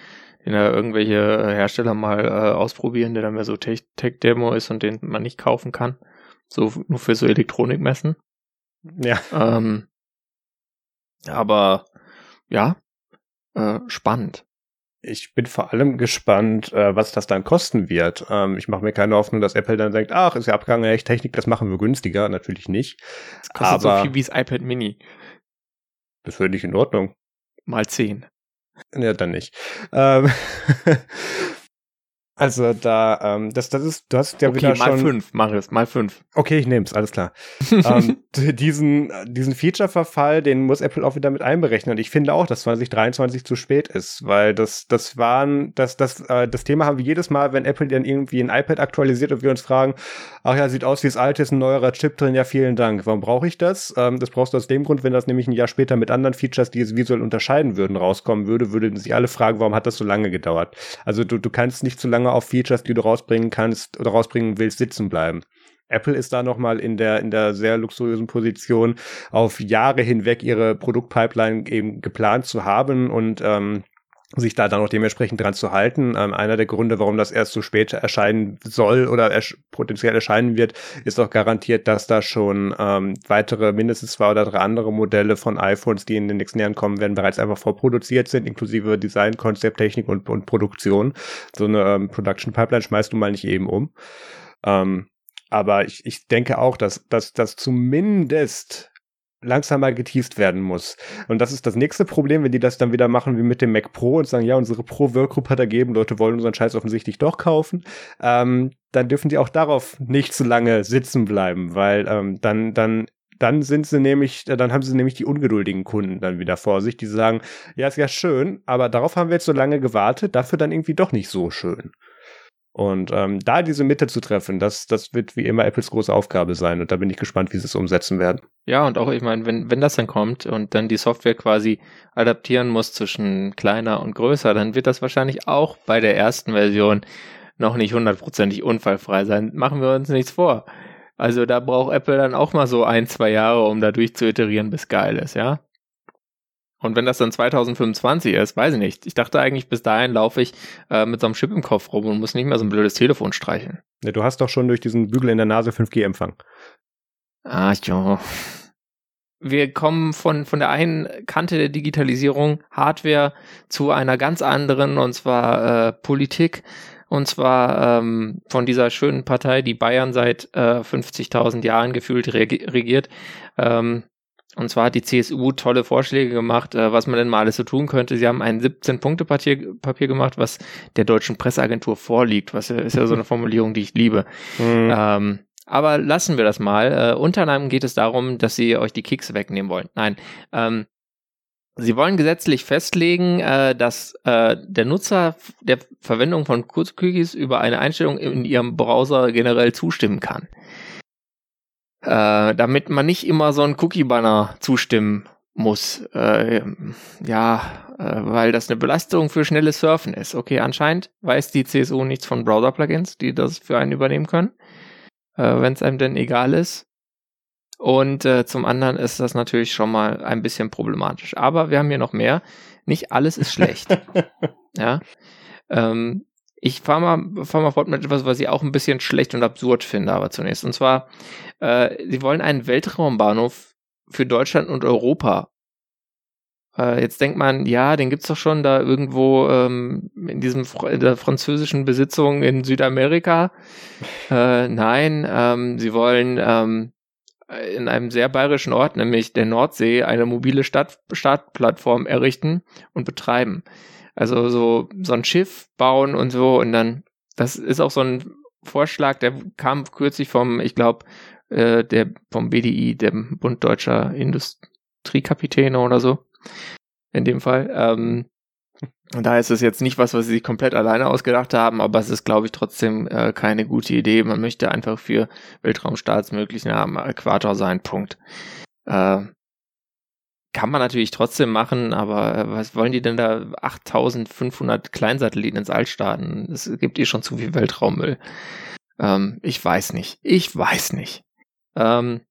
den da irgendwelche Hersteller mal äh, ausprobieren, der dann mehr so Tech-Demo ist und den man nicht kaufen kann. So nur für so Elektronikmessen. Ja. Ähm, aber ja, äh, spannend. Ich bin vor allem gespannt, äh, was das dann kosten wird. Ähm, ich mache mir keine Hoffnung, dass Apple dann sagt, ach, ist ja abgegangen, Technik, das machen wir günstiger. Natürlich nicht. Das kostet aber so viel wie das iPad Mini. Das finde ich in Ordnung. Mal zehn. Ja, dann nicht. Ähm Also da, ähm, das, das ist, du hast ja okay, wieder mal schon. fünf, Marius, mal fünf. Okay, ich nehm's, alles klar. ähm, diesen, diesen Feature-Verfall, den muss Apple auch wieder mit einberechnen. Und ich finde auch, dass 2023 zu spät ist, weil das, das waren, das, das, äh, das Thema haben wir jedes Mal, wenn Apple dann irgendwie ein iPad aktualisiert und wir uns fragen, ach ja, sieht aus wie das alte, ist ein neuerer Chip drin, ja, vielen Dank. Warum brauche ich das? Ähm, das brauchst du aus dem Grund, wenn das nämlich ein Jahr später mit anderen Features, die es visuell unterscheiden würden, rauskommen würde, würden sich alle fragen, warum hat das so lange gedauert? Also du, du kannst nicht zu lange auf Features, die du rausbringen kannst oder rausbringen willst, sitzen bleiben. Apple ist da nochmal in der, in der sehr luxuriösen Position, auf Jahre hinweg ihre Produktpipeline eben geplant zu haben und ähm, sich da dann auch dementsprechend dran zu halten. Ähm, einer der Gründe, warum das erst so spät erscheinen soll oder ersch potenziell erscheinen wird, ist auch garantiert, dass da schon ähm, weitere, mindestens zwei oder drei andere Modelle von iPhones, die in den nächsten Jahren kommen werden, bereits einfach vorproduziert sind, inklusive Design, Konzept, Technik und, und Produktion. So eine ähm, Production Pipeline schmeißt du mal nicht eben um. Ähm, aber ich, ich denke auch, dass, dass, dass zumindest langsam mal geteased werden muss. Und das ist das nächste Problem, wenn die das dann wieder machen wie mit dem Mac Pro und sagen, ja, unsere Pro Workgroup hat ergeben, Leute wollen unseren Scheiß offensichtlich doch kaufen, ähm, dann dürfen die auch darauf nicht zu lange sitzen bleiben, weil ähm, dann, dann dann sind sie nämlich, dann haben sie nämlich die ungeduldigen Kunden dann wieder vor sich, die sagen, ja, ist ja schön, aber darauf haben wir jetzt so lange gewartet, dafür dann irgendwie doch nicht so schön. Und ähm, da diese Mitte zu treffen, das, das wird wie immer Apples große Aufgabe sein. Und da bin ich gespannt, wie sie es umsetzen werden. Ja, und auch, ich meine, wenn, wenn das dann kommt und dann die Software quasi adaptieren muss zwischen kleiner und größer, dann wird das wahrscheinlich auch bei der ersten Version noch nicht hundertprozentig unfallfrei sein. Machen wir uns nichts vor. Also da braucht Apple dann auch mal so ein, zwei Jahre, um da durch zu iterieren, bis geil ist, ja. Und wenn das dann 2025 ist, weiß ich nicht. Ich dachte eigentlich, bis dahin laufe ich äh, mit so einem Chip im Kopf rum und muss nicht mehr so ein blödes Telefon streicheln. Ja, du hast doch schon durch diesen Bügel in der Nase 5G-Empfang. Ah, ja. Wir kommen von, von der einen Kante der Digitalisierung, Hardware, zu einer ganz anderen, und zwar äh, Politik. Und zwar ähm, von dieser schönen Partei, die Bayern seit äh, 50.000 Jahren gefühlt regiert. Ähm, und zwar hat die CSU tolle Vorschläge gemacht, äh, was man denn mal alles so tun könnte. Sie haben ein 17-Punkte-Papier Papier gemacht, was der deutschen Presseagentur vorliegt. Was ist ja so eine Formulierung, die ich liebe. Mhm. Ähm, aber lassen wir das mal. Äh, unter anderem geht es darum, dass sie euch die Kicks wegnehmen wollen. Nein. Ähm, Sie wollen gesetzlich festlegen, äh, dass äh, der Nutzer der Verwendung von Kurzcookies über eine Einstellung in ihrem Browser generell zustimmen kann äh, damit man nicht immer so ein Cookie-Banner zustimmen muss. Äh, ja, äh, weil das eine Belastung für schnelles Surfen ist. Okay, anscheinend weiß die CSU nichts von Browser-Plugins, die das für einen übernehmen können, äh, wenn es einem denn egal ist. Und äh, zum anderen ist das natürlich schon mal ein bisschen problematisch. Aber wir haben hier noch mehr. Nicht alles ist schlecht. ja. Ähm, ich fahre mal, fahr mal fort mit etwas, was ich auch ein bisschen schlecht und absurd finde, aber zunächst. Und zwar, äh, sie wollen einen Weltraumbahnhof für Deutschland und Europa. Äh, jetzt denkt man, ja, den gibt's doch schon da irgendwo ähm, in diesem in der französischen Besitzung in Südamerika. Äh, nein, ähm, sie wollen ähm, in einem sehr bayerischen Ort, nämlich der Nordsee, eine mobile Stadt Startplattform errichten und betreiben. Also so, so ein Schiff bauen und so und dann, das ist auch so ein Vorschlag, der kam kürzlich vom, ich glaube, äh, der vom BDI, dem Bund Deutscher Industriekapitäne oder so. In dem Fall. Ähm, und da ist es jetzt nicht was, was sie sich komplett alleine ausgedacht haben, aber es ist, glaube ich, trotzdem äh, keine gute Idee. Man möchte einfach für Weltraumstarts möglich am Äquator sein. Punkt. Äh, kann man natürlich trotzdem machen, aber äh, was wollen die denn da 8500 Kleinsatelliten ins All starten? Es gibt eh schon zu viel Weltraummüll. Ähm, ich weiß nicht. Ich weiß nicht. Ähm,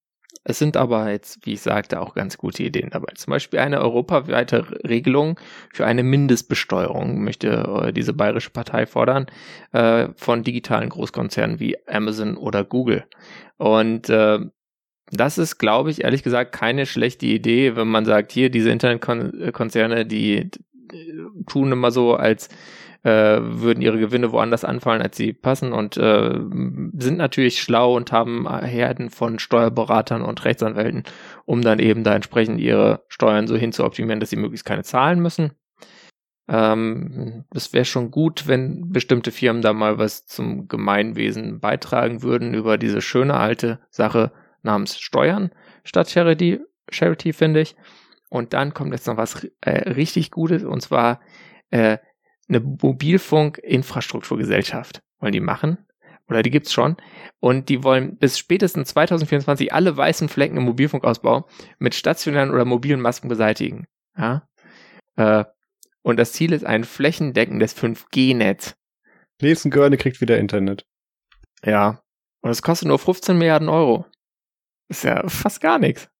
es sind aber jetzt, wie ich sagte, auch ganz gute Ideen dabei. Zum Beispiel eine europaweite Regelung für eine Mindestbesteuerung möchte äh, diese bayerische Partei fordern äh, von digitalen Großkonzernen wie Amazon oder Google. Und äh, das ist, glaube ich, ehrlich gesagt keine schlechte Idee, wenn man sagt, hier, diese Internetkonzerne, die tun immer so, als äh, würden ihre Gewinne woanders anfallen, als sie passen und äh, sind natürlich schlau und haben Herden von Steuerberatern und Rechtsanwälten, um dann eben da entsprechend ihre Steuern so hin zu optimieren, dass sie möglichst keine zahlen müssen. Ähm, es wäre schon gut, wenn bestimmte Firmen da mal was zum Gemeinwesen beitragen würden über diese schöne alte Sache namens Steuern statt Charity, Charity finde ich. Und dann kommt jetzt noch was äh, richtig Gutes und zwar äh, eine Mobilfunk-Infrastrukturgesellschaft wollen die machen. Oder die gibt's schon. Und die wollen bis spätestens 2024 alle weißen Flecken im Mobilfunkausbau mit stationären oder mobilen Masken beseitigen. Ja? Äh, und das Ziel ist ein flächendeckendes 5G-Netz. Lesen Görne kriegt wieder Internet. Ja. Und es kostet nur 15 Milliarden Euro. Ist ja fast gar nichts.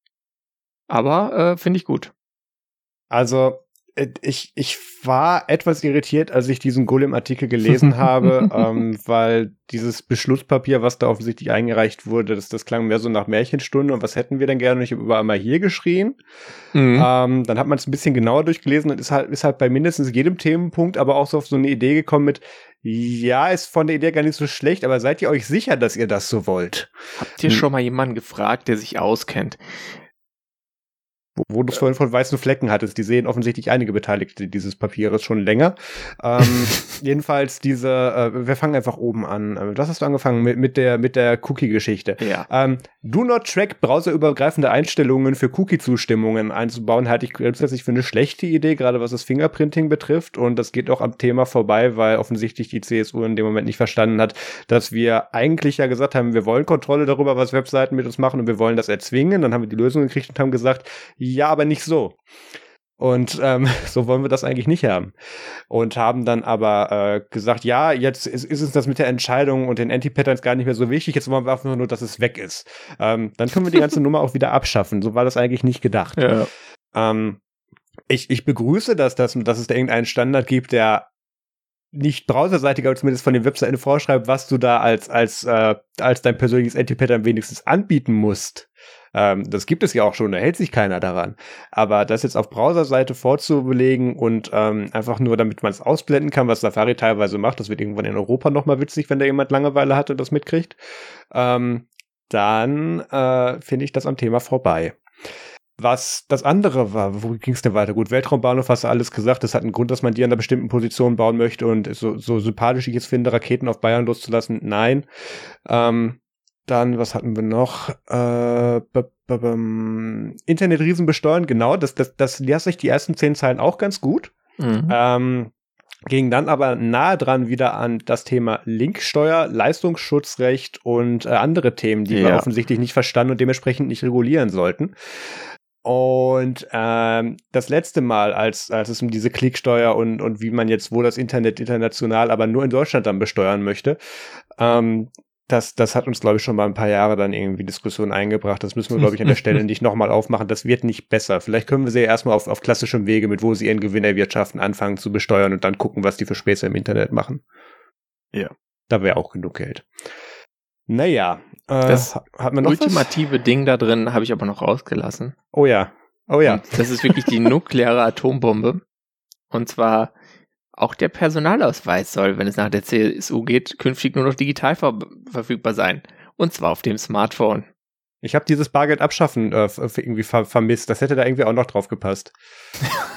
Aber äh, finde ich gut. Also, ich, ich war etwas irritiert, als ich diesen Golem-Artikel gelesen habe, ähm, weil dieses Beschlusspapier, was da offensichtlich eingereicht wurde, das, das klang mehr so nach Märchenstunde und was hätten wir denn gerne? Ich habe überall mal hier geschrien. Mhm. Ähm, dann hat man es ein bisschen genauer durchgelesen und ist halt, ist halt bei mindestens jedem Themenpunkt aber auch so auf so eine Idee gekommen mit, ja, ist von der Idee gar nicht so schlecht, aber seid ihr euch sicher, dass ihr das so wollt? Habt ihr hm. schon mal jemanden gefragt, der sich auskennt? Wo, wo du es vorhin von weißen Flecken hattest. Die sehen offensichtlich einige Beteiligte dieses Papieres schon länger. ähm, jedenfalls diese, äh, wir fangen einfach oben an. Äh, was hast du angefangen mit, mit der, mit der Cookie-Geschichte? Ja. Ähm, Do not track browserübergreifende Einstellungen für Cookie-Zustimmungen einzubauen, halte ich grundsätzlich für eine schlechte Idee, gerade was das Fingerprinting betrifft. Und das geht auch am Thema vorbei, weil offensichtlich die CSU in dem Moment nicht verstanden hat, dass wir eigentlich ja gesagt haben, wir wollen Kontrolle darüber, was Webseiten mit uns machen und wir wollen das erzwingen. Dann haben wir die Lösung gekriegt und haben gesagt, ja, aber nicht so. Und ähm, so wollen wir das eigentlich nicht haben. Und haben dann aber äh, gesagt, ja, jetzt ist, ist es das mit der Entscheidung und den Anti-Patterns gar nicht mehr so wichtig. Jetzt wollen wir einfach nur, dass es weg ist. Ähm, dann können wir die ganze Nummer auch wieder abschaffen. So war das eigentlich nicht gedacht. Ja. Ähm, ich, ich begrüße das, dass, dass es da irgendeinen Standard gibt, der nicht browserseitig, aber zumindest von den Webseiten vorschreibt, was du da als, als, äh, als dein persönliches Anti-Pattern wenigstens anbieten musst. Ähm, das gibt es ja auch schon, da hält sich keiner daran. Aber das jetzt auf Browserseite vorzubelegen und ähm, einfach nur, damit man es ausblenden kann, was Safari teilweise macht, das wird irgendwann in Europa nochmal witzig, wenn da jemand Langeweile hat und das mitkriegt, ähm, dann äh, finde ich das am Thema vorbei. Was das andere war, wo ging es denn weiter? Gut, Weltraumbahnhof hast du alles gesagt. Das hat einen Grund, dass man die an einer bestimmten Position bauen möchte und so, so sympathisch ich es finde, Raketen auf Bayern loszulassen. Nein. Ähm, dann, was hatten wir noch? Äh, Internetriesen besteuern, genau, das, das, das lässt sich die ersten zehn Zeilen auch ganz gut. Mhm. Ähm, ging dann aber nahe dran wieder an das Thema Linksteuer, Leistungsschutzrecht und äh, andere Themen, die ja. wir offensichtlich nicht verstanden und dementsprechend nicht regulieren sollten. Und ähm, das letzte Mal, als, als es um diese Klicksteuer und, und wie man jetzt wo das Internet international, aber nur in Deutschland dann besteuern möchte, ähm, das, das hat uns, glaube ich, schon mal ein paar Jahre dann irgendwie Diskussionen eingebracht. Das müssen wir, glaube ich, an der Stelle nicht nochmal aufmachen. Das wird nicht besser. Vielleicht können wir sie ja erstmal auf, auf klassischem Wege, mit wo sie ihren Gewinn erwirtschaften, anfangen zu besteuern und dann gucken, was die für Späße im Internet machen. Ja. Da wäre auch genug Geld. Naja, äh, das hat man noch ultimative was? Ding da drin habe ich aber noch rausgelassen. Oh ja, oh ja. Und das ist wirklich die nukleare Atombombe. Und zwar auch der Personalausweis soll, wenn es nach der CSU geht, künftig nur noch digital ver verfügbar sein. Und zwar auf dem Smartphone. Ich habe dieses Bargeld abschaffen äh, irgendwie ver vermisst. Das hätte da irgendwie auch noch drauf gepasst.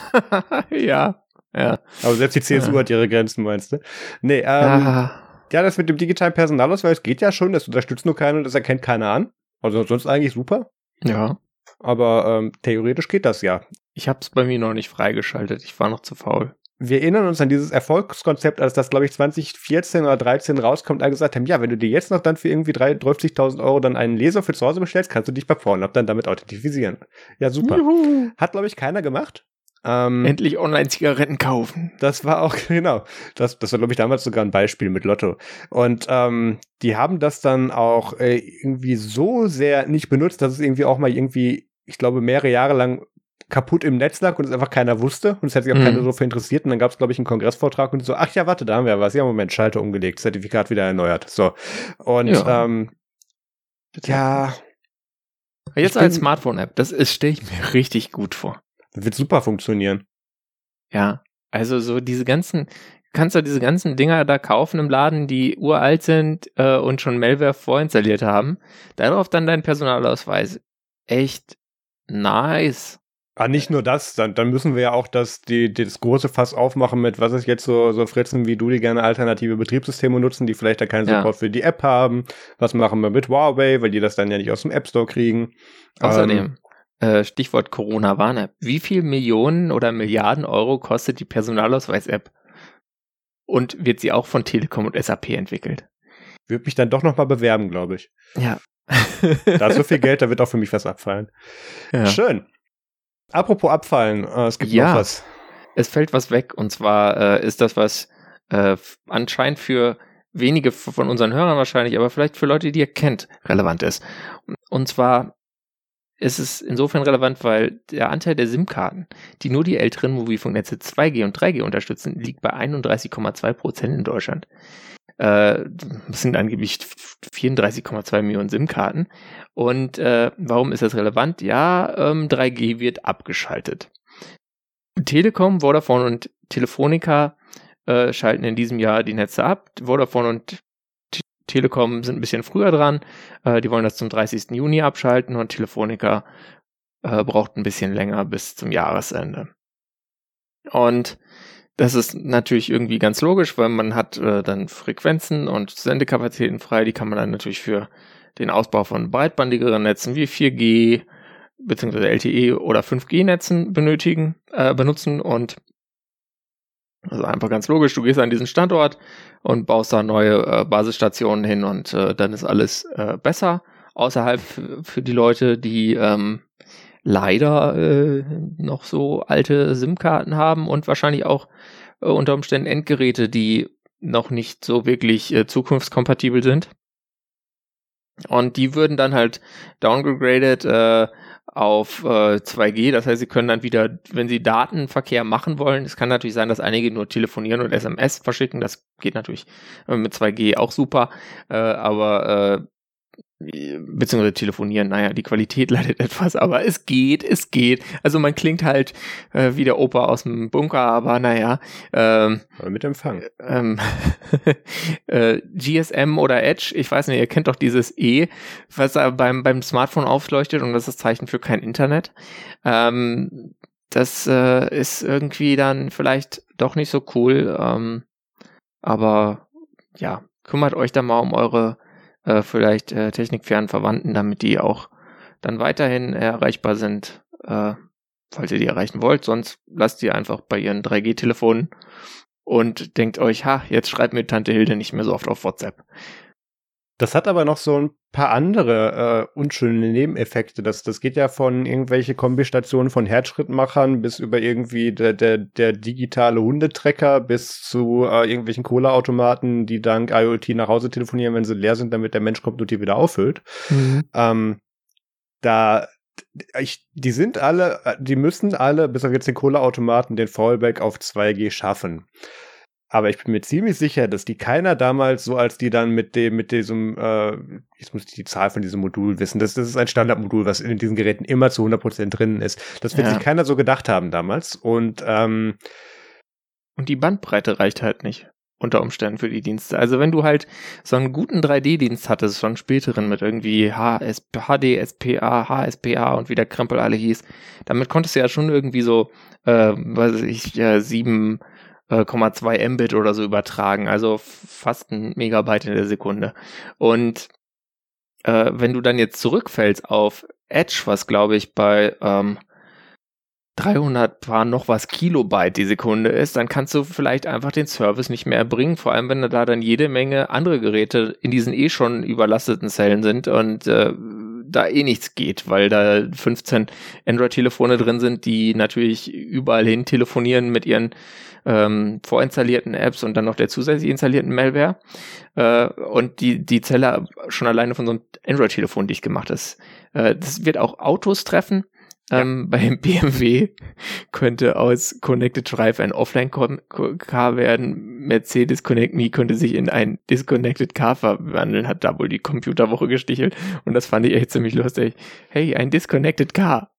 ja, ja. Aber selbst die CSU ja. hat ihre Grenzen, meinst du? Nee, ähm, ah. ja, das mit dem digitalen Personalausweis geht ja schon. Das unterstützt nur keiner und das erkennt keiner an. Also sonst eigentlich super. Ja. Aber ähm, theoretisch geht das ja. Ich habe es bei mir noch nicht freigeschaltet. Ich war noch zu faul wir erinnern uns an dieses Erfolgskonzept, als das, glaube ich, 2014 oder 2013 rauskommt, da gesagt haben, ja, wenn du dir jetzt noch dann für irgendwie 30.000 Euro dann einen Leser für zu Hause bestellst, kannst du dich bei Pornhub dann damit authentifizieren. Ja, super. Juhu. Hat, glaube ich, keiner gemacht. Ähm, Endlich Online-Zigaretten kaufen. Das war auch, genau. Das, das war, glaube ich, damals sogar ein Beispiel mit Lotto. Und ähm, die haben das dann auch äh, irgendwie so sehr nicht benutzt, dass es irgendwie auch mal irgendwie, ich glaube, mehrere Jahre lang kaputt im Netz lag und es einfach keiner wusste und es hat sich auch mhm. keiner so für interessiert. Und dann gab es, glaube ich, einen Kongressvortrag und so, ach ja, warte, da haben wir was. Ja, Moment, Schalter umgelegt, Zertifikat wieder erneuert. So. Und ja, ähm, ja Jetzt als Smartphone-App, das stelle ich mir richtig gut vor. Wird super funktionieren. Ja, also so diese ganzen, kannst du diese ganzen Dinger da kaufen im Laden, die uralt sind äh, und schon Malware vorinstalliert haben. Darauf dann dein Personalausweis. Echt nice. Ah, nicht nur das, dann, dann müssen wir ja auch das, die, das große Fass aufmachen mit, was ist jetzt so, so Fritzen wie du, die gerne alternative Betriebssysteme nutzen, die vielleicht da keinen Support ja. für die App haben. Was machen wir mit Huawei, weil die das dann ja nicht aus dem App Store kriegen. Außerdem, ähm, äh, Stichwort Corona-Warn-App. Wie viel Millionen oder Milliarden Euro kostet die Personalausweis-App? Und wird sie auch von Telekom und SAP entwickelt? Würde mich dann doch noch mal bewerben, glaube ich. Ja. da ist so viel Geld, da wird auch für mich was abfallen. Ja. Schön. Apropos abfallen, äh, es gibt ja, noch was. Es fällt was weg und zwar äh, ist das was äh, anscheinend für wenige von unseren Hörern wahrscheinlich, aber vielleicht für Leute, die ihr kennt, relevant ist. Und zwar ist es insofern relevant, weil der Anteil der SIM-Karten, die nur die älteren Mobilfunknetze 2G und 3G unterstützen, liegt bei 31,2 Prozent in Deutschland. Äh, das sind angeblich 34,2 Millionen SIM-Karten. Und äh, warum ist das relevant? Ja, ähm, 3G wird abgeschaltet. Telekom, Vodafone und Telefonica äh, schalten in diesem Jahr die Netze ab. Vodafone und T Telekom sind ein bisschen früher dran. Äh, die wollen das zum 30. Juni abschalten und Telefonica äh, braucht ein bisschen länger bis zum Jahresende. Und das ist natürlich irgendwie ganz logisch, weil man hat äh, dann Frequenzen und Sendekapazitäten frei, die kann man dann natürlich für den Ausbau von breitbandigeren Netzen wie 4G bzw. LTE oder 5G-Netzen benötigen, äh, benutzen und also einfach ganz logisch, du gehst an diesen Standort und baust da neue äh, Basisstationen hin und äh, dann ist alles äh, besser. Außerhalb für die Leute, die ähm, leider äh, noch so alte SIM-Karten haben und wahrscheinlich auch äh, unter Umständen Endgeräte, die noch nicht so wirklich äh, zukunftskompatibel sind. Und die würden dann halt downgegradet äh, auf äh, 2G. Das heißt, sie können dann wieder, wenn sie Datenverkehr machen wollen, es kann natürlich sein, dass einige nur telefonieren und SMS verschicken. Das geht natürlich äh, mit 2G auch super. Äh, aber äh, beziehungsweise telefonieren, naja, die Qualität leidet etwas, aber es geht, es geht. Also man klingt halt äh, wie der Opa aus dem Bunker, aber naja. Ähm, aber mit Empfang. Ähm, äh, GSM oder Edge, ich weiß nicht, ihr kennt doch dieses E, was da beim, beim Smartphone aufleuchtet und das ist das Zeichen für kein Internet. Ähm, das äh, ist irgendwie dann vielleicht doch nicht so cool, ähm, aber ja, kümmert euch da mal um eure äh, vielleicht äh, technikfernen Verwandten, damit die auch dann weiterhin erreichbar sind, äh, falls ihr die erreichen wollt. Sonst lasst sie einfach bei ihren 3G-Telefonen und denkt euch, ha, jetzt schreibt mir Tante Hilde nicht mehr so oft auf WhatsApp. Das hat aber noch so ein paar andere äh, unschöne Nebeneffekte. Das, das geht ja von irgendwelche Kombistationen von Herzschrittmachern bis über irgendwie der, der, der digitale Hundetrecker bis zu äh, irgendwelchen Cola-Automaten, die dank IoT nach Hause telefonieren, wenn sie leer sind, damit der Mensch kommt und die wieder auffüllt. Mhm. Ähm, da ich, die sind alle, die müssen alle, bis auf jetzt den Cola-Automaten, den Fallback auf 2G schaffen. Aber ich bin mir ziemlich sicher, dass die keiner damals, so als die dann mit dem, mit diesem, äh, jetzt muss ich die Zahl von diesem Modul wissen, das, das ist ein Standardmodul, was in diesen Geräten immer zu 100% drin ist. Das wird ja. sich keiner so gedacht haben damals. Und, ähm, und die Bandbreite reicht halt nicht unter Umständen für die Dienste. Also wenn du halt so einen guten 3D-Dienst hattest, schon späteren mit irgendwie HS, HD, SPA, HSPA und wie der Krempel alle hieß, damit konntest du ja schon irgendwie so, äh, weiß ich, ja, sieben 0,2 Mbit oder so übertragen, also fast ein Megabyte in der Sekunde. Und äh, wenn du dann jetzt zurückfällst auf Edge, was glaube ich bei ähm, 300 war noch was Kilobyte die Sekunde ist, dann kannst du vielleicht einfach den Service nicht mehr erbringen, vor allem wenn da dann jede Menge andere Geräte in diesen eh schon überlasteten Zellen sind und äh, da eh nichts geht, weil da 15 Android-Telefone drin sind, die natürlich überall hin telefonieren mit ihren ähm, vorinstallierten Apps und dann noch der zusätzlich installierten Malware äh, und die, die Zelle schon alleine von so einem Android-Telefon dicht gemacht ist. Äh, das wird auch Autos treffen. Ja. Ähm, beim BMW könnte aus Connected Drive ein Offline-Car werden. Mercedes Connect Me könnte sich in ein Disconnected Car verwandeln, hat da wohl die Computerwoche gestichelt. Und das fand ich echt ziemlich lustig. Hey, ein Disconnected Car.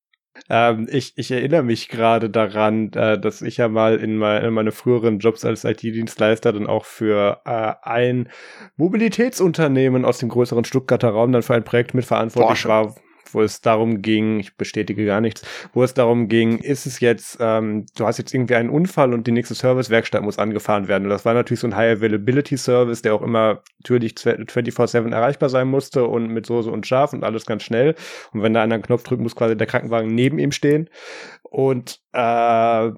Ähm, ich, ich erinnere mich gerade daran, äh, dass ich ja mal in, mein, in meine früheren Jobs als IT-Dienstleister dann auch für äh, ein Mobilitätsunternehmen aus dem größeren Stuttgarter Raum dann für ein Projekt mitverantwortlich Porsche. war. Wo es darum ging, ich bestätige gar nichts, wo es darum ging, ist es jetzt, ähm, du hast jetzt irgendwie einen Unfall und die nächste Servicewerkstatt muss angefahren werden. Und das war natürlich so ein High Availability Service, der auch immer natürlich 24-7 erreichbar sein musste und mit Soße und Schaf und alles ganz schnell. Und wenn da einer einen Knopf drückt, muss quasi der Krankenwagen neben ihm stehen. Und äh,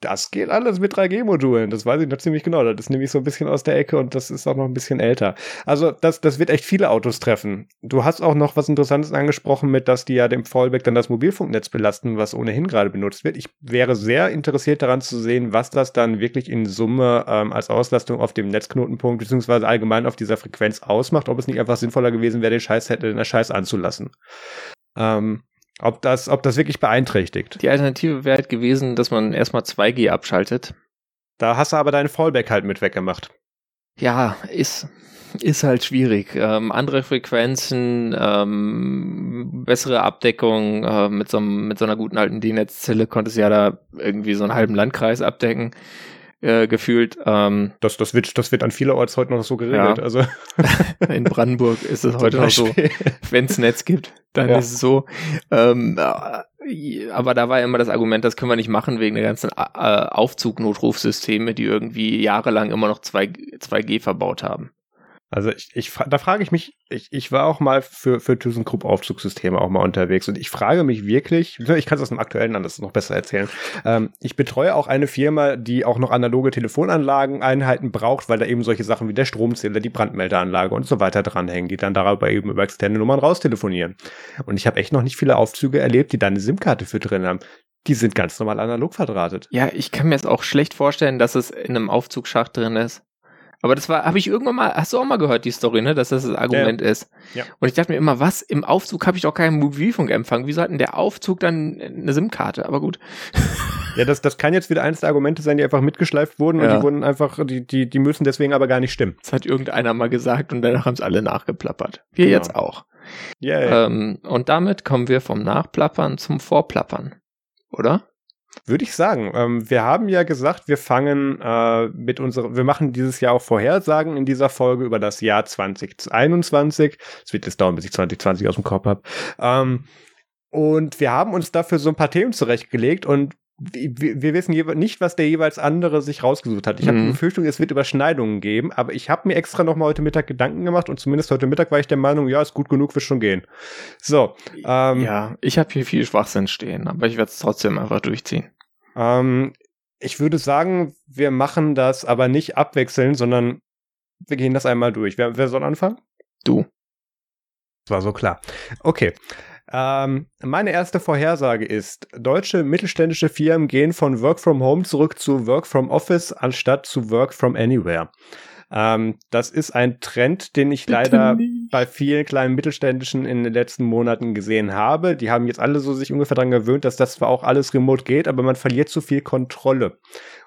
das geht alles mit 3G-Modulen. Das weiß ich noch ziemlich genau. Das ist nämlich so ein bisschen aus der Ecke und das ist auch noch ein bisschen älter. Also das, das wird echt viele Autos treffen. Du hast auch noch was Interessantes angesprochen mit, dass die ja dem Fallback dann das Mobilfunknetz belasten, was ohnehin gerade benutzt wird. Ich wäre sehr interessiert daran zu sehen, was das dann wirklich in Summe ähm, als Auslastung auf dem Netzknotenpunkt beziehungsweise allgemein auf dieser Frequenz ausmacht. Ob es nicht einfach sinnvoller gewesen wäre, den Scheiß hätte, den Scheiß anzulassen. Ähm, ob das, ob das wirklich beeinträchtigt. Die Alternative wäre halt gewesen, dass man erstmal 2G abschaltet. Da hast du aber deinen Fallback halt mit weggemacht. Ja, ist, ist halt schwierig. Ähm, andere Frequenzen, ähm, bessere Abdeckung äh, mit, so, mit so einer guten alten D-Netz-Zelle konntest du ja da irgendwie so einen halben Landkreis abdecken äh, gefühlt. Ähm, das, das, wird, das wird an vielerorts heute noch so geregelt. Ja. Also. In Brandenburg ist es heute noch so, wenn es Netz gibt, dann ja. ist es so. Ähm, äh, aber da war immer das Argument, das können wir nicht machen wegen der ganzen äh, Aufzug-Notrufsysteme, die irgendwie jahrelang immer noch 2, 2G verbaut haben. Also ich, ich da frage ich mich, ich, ich war auch mal für, für ThyssenKrupp Aufzugssysteme auch mal unterwegs und ich frage mich wirklich, ich kann es aus dem aktuellen Anlass noch besser erzählen. Ähm, ich betreue auch eine Firma, die auch noch analoge Telefonanlagen, Einheiten braucht, weil da eben solche Sachen wie der Stromzähler, die Brandmeldeanlage und so weiter dranhängen, die dann darüber eben über externe Nummern raustelefonieren. Und ich habe echt noch nicht viele Aufzüge erlebt, die da eine SIM-Karte für drin haben. Die sind ganz normal analog verdrahtet. Ja, ich kann mir jetzt auch schlecht vorstellen, dass es in einem Aufzugsschacht drin ist. Aber das war, habe ich irgendwann mal, hast du auch mal gehört, die Story, ne, dass das das Argument ja. ist. Ja. Und ich dachte mir immer, was, im Aufzug habe ich doch keinen Mobilfunkempfang. Wieso hat denn der Aufzug dann eine SIM-Karte? Aber gut. Ja, das, das kann jetzt wieder eines der Argumente sein, die einfach mitgeschleift wurden ja. und die wurden einfach, die, die, die müssen deswegen aber gar nicht stimmen. Das hat irgendeiner mal gesagt und danach haben es alle nachgeplappert. Wir genau. jetzt auch. Yeah. Ähm, und damit kommen wir vom Nachplappern zum Vorplappern. Oder? Würde ich sagen. Ähm, wir haben ja gesagt, wir fangen äh, mit unserer, wir machen dieses Jahr auch Vorhersagen in dieser Folge über das Jahr 2021. Es wird jetzt dauern, bis ich 2020 aus dem Kopf habe. Ähm, und wir haben uns dafür so ein paar Themen zurechtgelegt und wir wissen nicht, was der jeweils andere sich rausgesucht hat. Ich mhm. habe die Befürchtung, es wird Überschneidungen geben, aber ich habe mir extra noch mal heute Mittag Gedanken gemacht und zumindest heute Mittag war ich der Meinung, ja, ist gut genug, wird schon gehen. So. Ähm, ja, ich habe hier viel Schwachsinn stehen, aber ich werde es trotzdem einfach durchziehen. Ähm, ich würde sagen, wir machen das aber nicht abwechselnd, sondern wir gehen das einmal durch. Wer, wer soll anfangen? Du. Das war so klar. Okay. Ähm, meine erste Vorhersage ist, deutsche mittelständische Firmen gehen von Work from Home zurück zu Work from Office anstatt zu Work from Anywhere. Ähm, das ist ein Trend, den ich Bitte leider nicht. bei vielen kleinen Mittelständischen in den letzten Monaten gesehen habe. Die haben jetzt alle so sich ungefähr daran gewöhnt, dass das zwar auch alles remote geht, aber man verliert zu viel Kontrolle.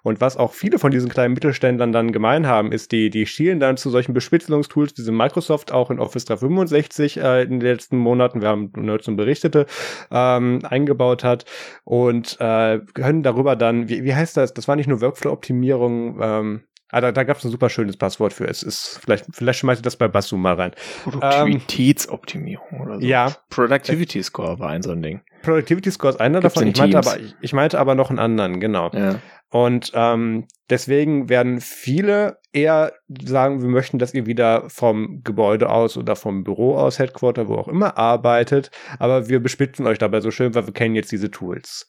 Und was auch viele von diesen kleinen Mittelständlern dann gemein haben, ist, die, die schielen dann zu solchen Bespitzelungstools, wie sie Microsoft auch in Office 365 äh, in den letzten Monaten, wir haben Nerds und Berichtete, ähm, eingebaut hat und äh, können darüber dann, wie, wie heißt das? Das war nicht nur Workflow-Optimierung, ähm, Ah, da, da gab es ein super schönes Passwort für. Es ist, vielleicht, vielleicht schmeiße ich das bei Basu mal rein. Produktivitätsoptimierung oder so. Ja. Productivity Score war ein so ein Ding. Productivity Score ist einer Gibt's davon. Ich meinte, aber, ich, ich meinte aber noch einen anderen, genau. Ja. Und ähm, deswegen werden viele eher sagen, wir möchten, dass ihr wieder vom Gebäude aus oder vom Büro aus, Headquarter, wo auch immer arbeitet, aber wir bespitzen euch dabei so schön, weil wir kennen jetzt diese Tools.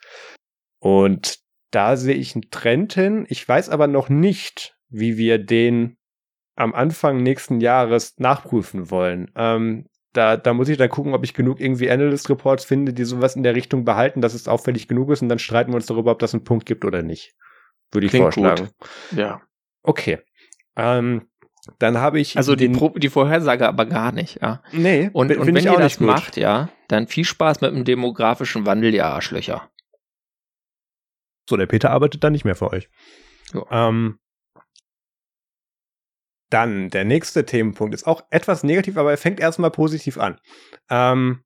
Und da sehe ich einen Trend hin. Ich weiß aber noch nicht, wie wir den am Anfang nächsten Jahres nachprüfen wollen. Ähm, da, da muss ich dann gucken, ob ich genug irgendwie Analyst Reports finde, die sowas in der Richtung behalten, dass es auffällig genug ist und dann streiten wir uns darüber, ob das einen Punkt gibt oder nicht. Würde ich Klingt vorschlagen. Gut. Ja. Okay. Ähm, dann habe ich. Also die, Pro die Vorhersage aber gar nicht, ja. Nee. Und, und wenn ihr das gut. macht, ja, dann viel Spaß mit dem demografischen Wandel, ihr Arschlöcher. So, der Peter arbeitet dann nicht mehr für euch. Ja. Ähm, dann, der nächste Themenpunkt ist auch etwas negativ, aber er fängt erstmal positiv an. Ähm,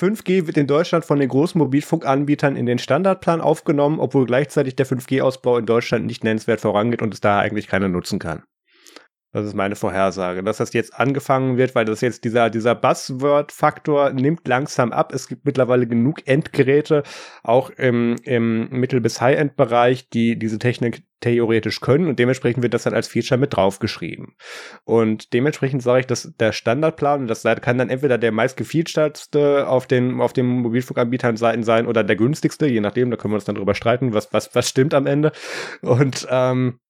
5G wird in Deutschland von den großen Mobilfunkanbietern in den Standardplan aufgenommen, obwohl gleichzeitig der 5G-Ausbau in Deutschland nicht nennenswert vorangeht und es daher eigentlich keiner nutzen kann. Das ist meine Vorhersage. Dass das jetzt angefangen wird, weil das jetzt dieser, dieser Buzzword-Faktor nimmt langsam ab. Es gibt mittlerweile genug Endgeräte, auch im, im Mittel- bis High-End-Bereich, die diese Technik theoretisch können und dementsprechend wird das dann als Feature mit draufgeschrieben. Und dementsprechend sage ich, dass der Standardplan, das kann dann entweder der meistgefeaturtste auf den, auf den Mobilfunkanbietern Seiten sein oder der günstigste, je nachdem, da können wir uns dann drüber streiten, was, was, was stimmt am Ende. Und ähm,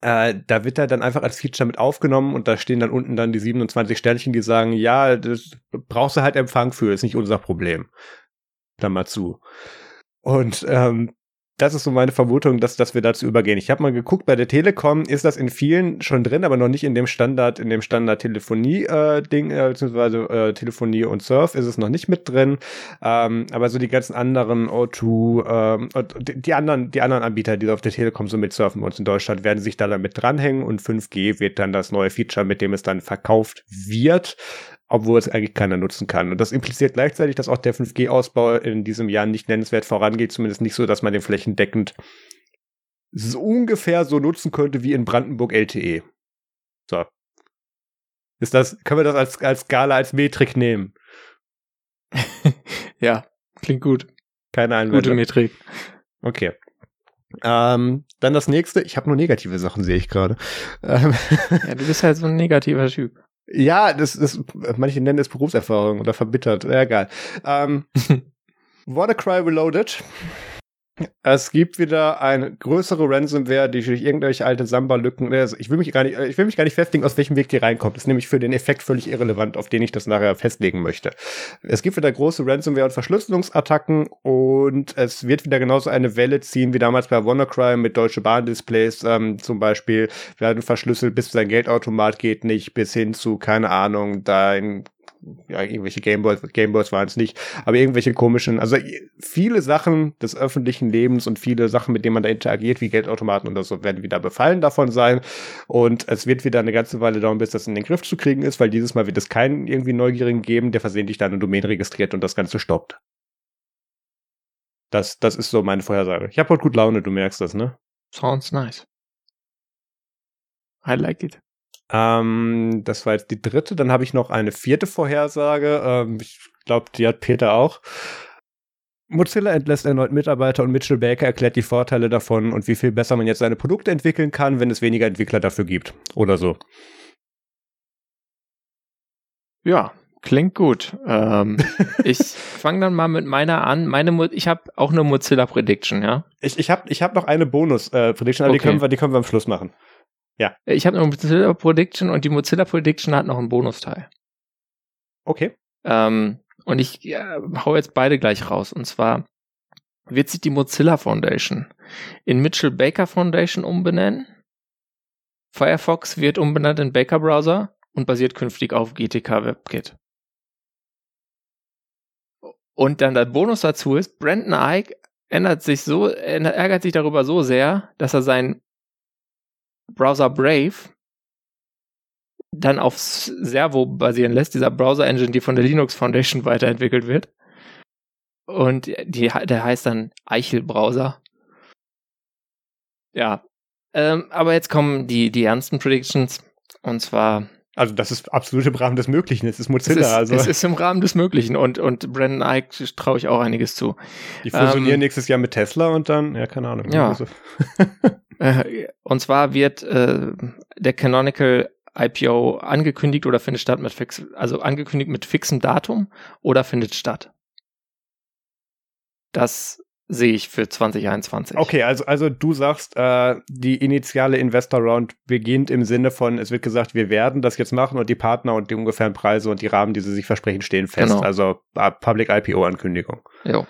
äh, da wird er dann einfach als Feature mit aufgenommen und da stehen dann unten dann die 27 Sternchen, die sagen, ja, das brauchst du halt Empfang für, ist nicht unser Problem. Dann mal zu. Und ähm, das ist so meine Vermutung, dass, dass wir dazu übergehen. Ich habe mal geguckt, bei der Telekom ist das in vielen schon drin, aber noch nicht in dem Standard, in dem Standard Telefonie-Ding, äh, beziehungsweise äh, Telefonie und Surf ist es noch nicht mit drin. Ähm, aber so die ganzen anderen O2, ähm, die, die anderen, die anderen Anbieter, die auf der Telekom so mit surfen bei uns in Deutschland, werden sich da damit dranhängen und 5G wird dann das neue Feature, mit dem es dann verkauft wird obwohl es eigentlich keiner nutzen kann. Und das impliziert gleichzeitig, dass auch der 5G-Ausbau in diesem Jahr nicht nennenswert vorangeht, zumindest nicht so, dass man den flächendeckend so ungefähr so nutzen könnte wie in Brandenburg LTE. So. Ist das, können wir das als, als Skala, als Metrik nehmen? ja, klingt gut. Keine Einwände. Gute Metrik. Okay. Ähm, dann das nächste. Ich habe nur negative Sachen, sehe ich gerade. Ähm ja, du bist halt so ein negativer Typ. Ja, das ist, manche nennen es Berufserfahrung oder verbittert. Ja, egal. Ähm, Watercry Reloaded es gibt wieder eine größere Ransomware, die durch irgendwelche alte Samba-Lücken, also ich will mich gar nicht, ich will mich gar nicht festlegen, aus welchem Weg die reinkommt. Das ist nämlich für den Effekt völlig irrelevant, auf den ich das nachher festlegen möchte. Es gibt wieder große Ransomware- und Verschlüsselungsattacken und es wird wieder genauso eine Welle ziehen wie damals bei WannaCry mit Deutsche Bahn-Displays ähm, zum Beispiel werden verschlüsselt, bis sein Geldautomat geht nicht, bis hin zu, keine Ahnung, dein ja, irgendwelche Gameboys, Gameboys waren es nicht, aber irgendwelche komischen, also viele Sachen des öffentlichen Lebens und viele Sachen, mit denen man da interagiert, wie Geldautomaten oder so, werden wieder befallen davon sein. Und es wird wieder eine ganze Weile dauern, bis das in den Griff zu kriegen ist, weil dieses Mal wird es keinen irgendwie Neugierigen geben, der versehentlich deine Domain registriert und das Ganze stoppt. Das, das ist so meine Vorhersage. Ich habe heute gut Laune, du merkst das, ne? Sounds nice. I like it. Ähm, das war jetzt die dritte. Dann habe ich noch eine vierte Vorhersage. Ähm, ich glaube, die hat Peter auch. Mozilla entlässt erneut Mitarbeiter und Mitchell Baker erklärt die Vorteile davon und wie viel besser man jetzt seine Produkte entwickeln kann, wenn es weniger Entwickler dafür gibt. Oder so. Ja, klingt gut. Ähm, ich fange dann mal mit meiner an. Meine Mo ich habe auch eine Mozilla Prediction, ja. Ich, ich habe ich hab noch eine Bonus äh, Prediction, aber okay. die können wir die können wir am Schluss machen. Ja. Ich habe eine Mozilla Prediction und die Mozilla Prediction hat noch einen Bonusteil. Okay. Ähm, und ich ja, hau jetzt beide gleich raus. Und zwar wird sich die Mozilla Foundation in Mitchell Baker Foundation umbenennen. Firefox wird umbenannt in Baker Browser und basiert künftig auf GTK WebKit. Und dann der Bonus dazu ist, Brandon Ike ändert sich so, ärgert sich darüber so sehr, dass er seinen Browser Brave dann auf Servo basieren lässt, dieser Browser-Engine, die von der Linux Foundation weiterentwickelt wird. Und die, der heißt dann Eichel-Browser. Ja. Ähm, aber jetzt kommen die, die ernsten Predictions. Und zwar. Also, das ist absolut im Rahmen des Möglichen. Es ist Mozilla. Es ist, also. es ist im Rahmen des Möglichen. Und, und Brandon Ike traue ich auch einiges zu. Die fusionieren ähm, nächstes Jahr mit Tesla und dann, ja, keine Ahnung. Ja. Äh, und zwar wird äh, der Canonical IPO angekündigt oder findet statt mit fix, also angekündigt mit fixem Datum oder findet statt. Das sehe ich für 2021. Okay, also, also du sagst, äh, die initiale Investor Round beginnt im Sinne von, es wird gesagt, wir werden das jetzt machen und die Partner und die ungefähren Preise und die Rahmen, die sie sich versprechen, stehen fest. Genau. Also äh, Public IPO-Ankündigung. Jo.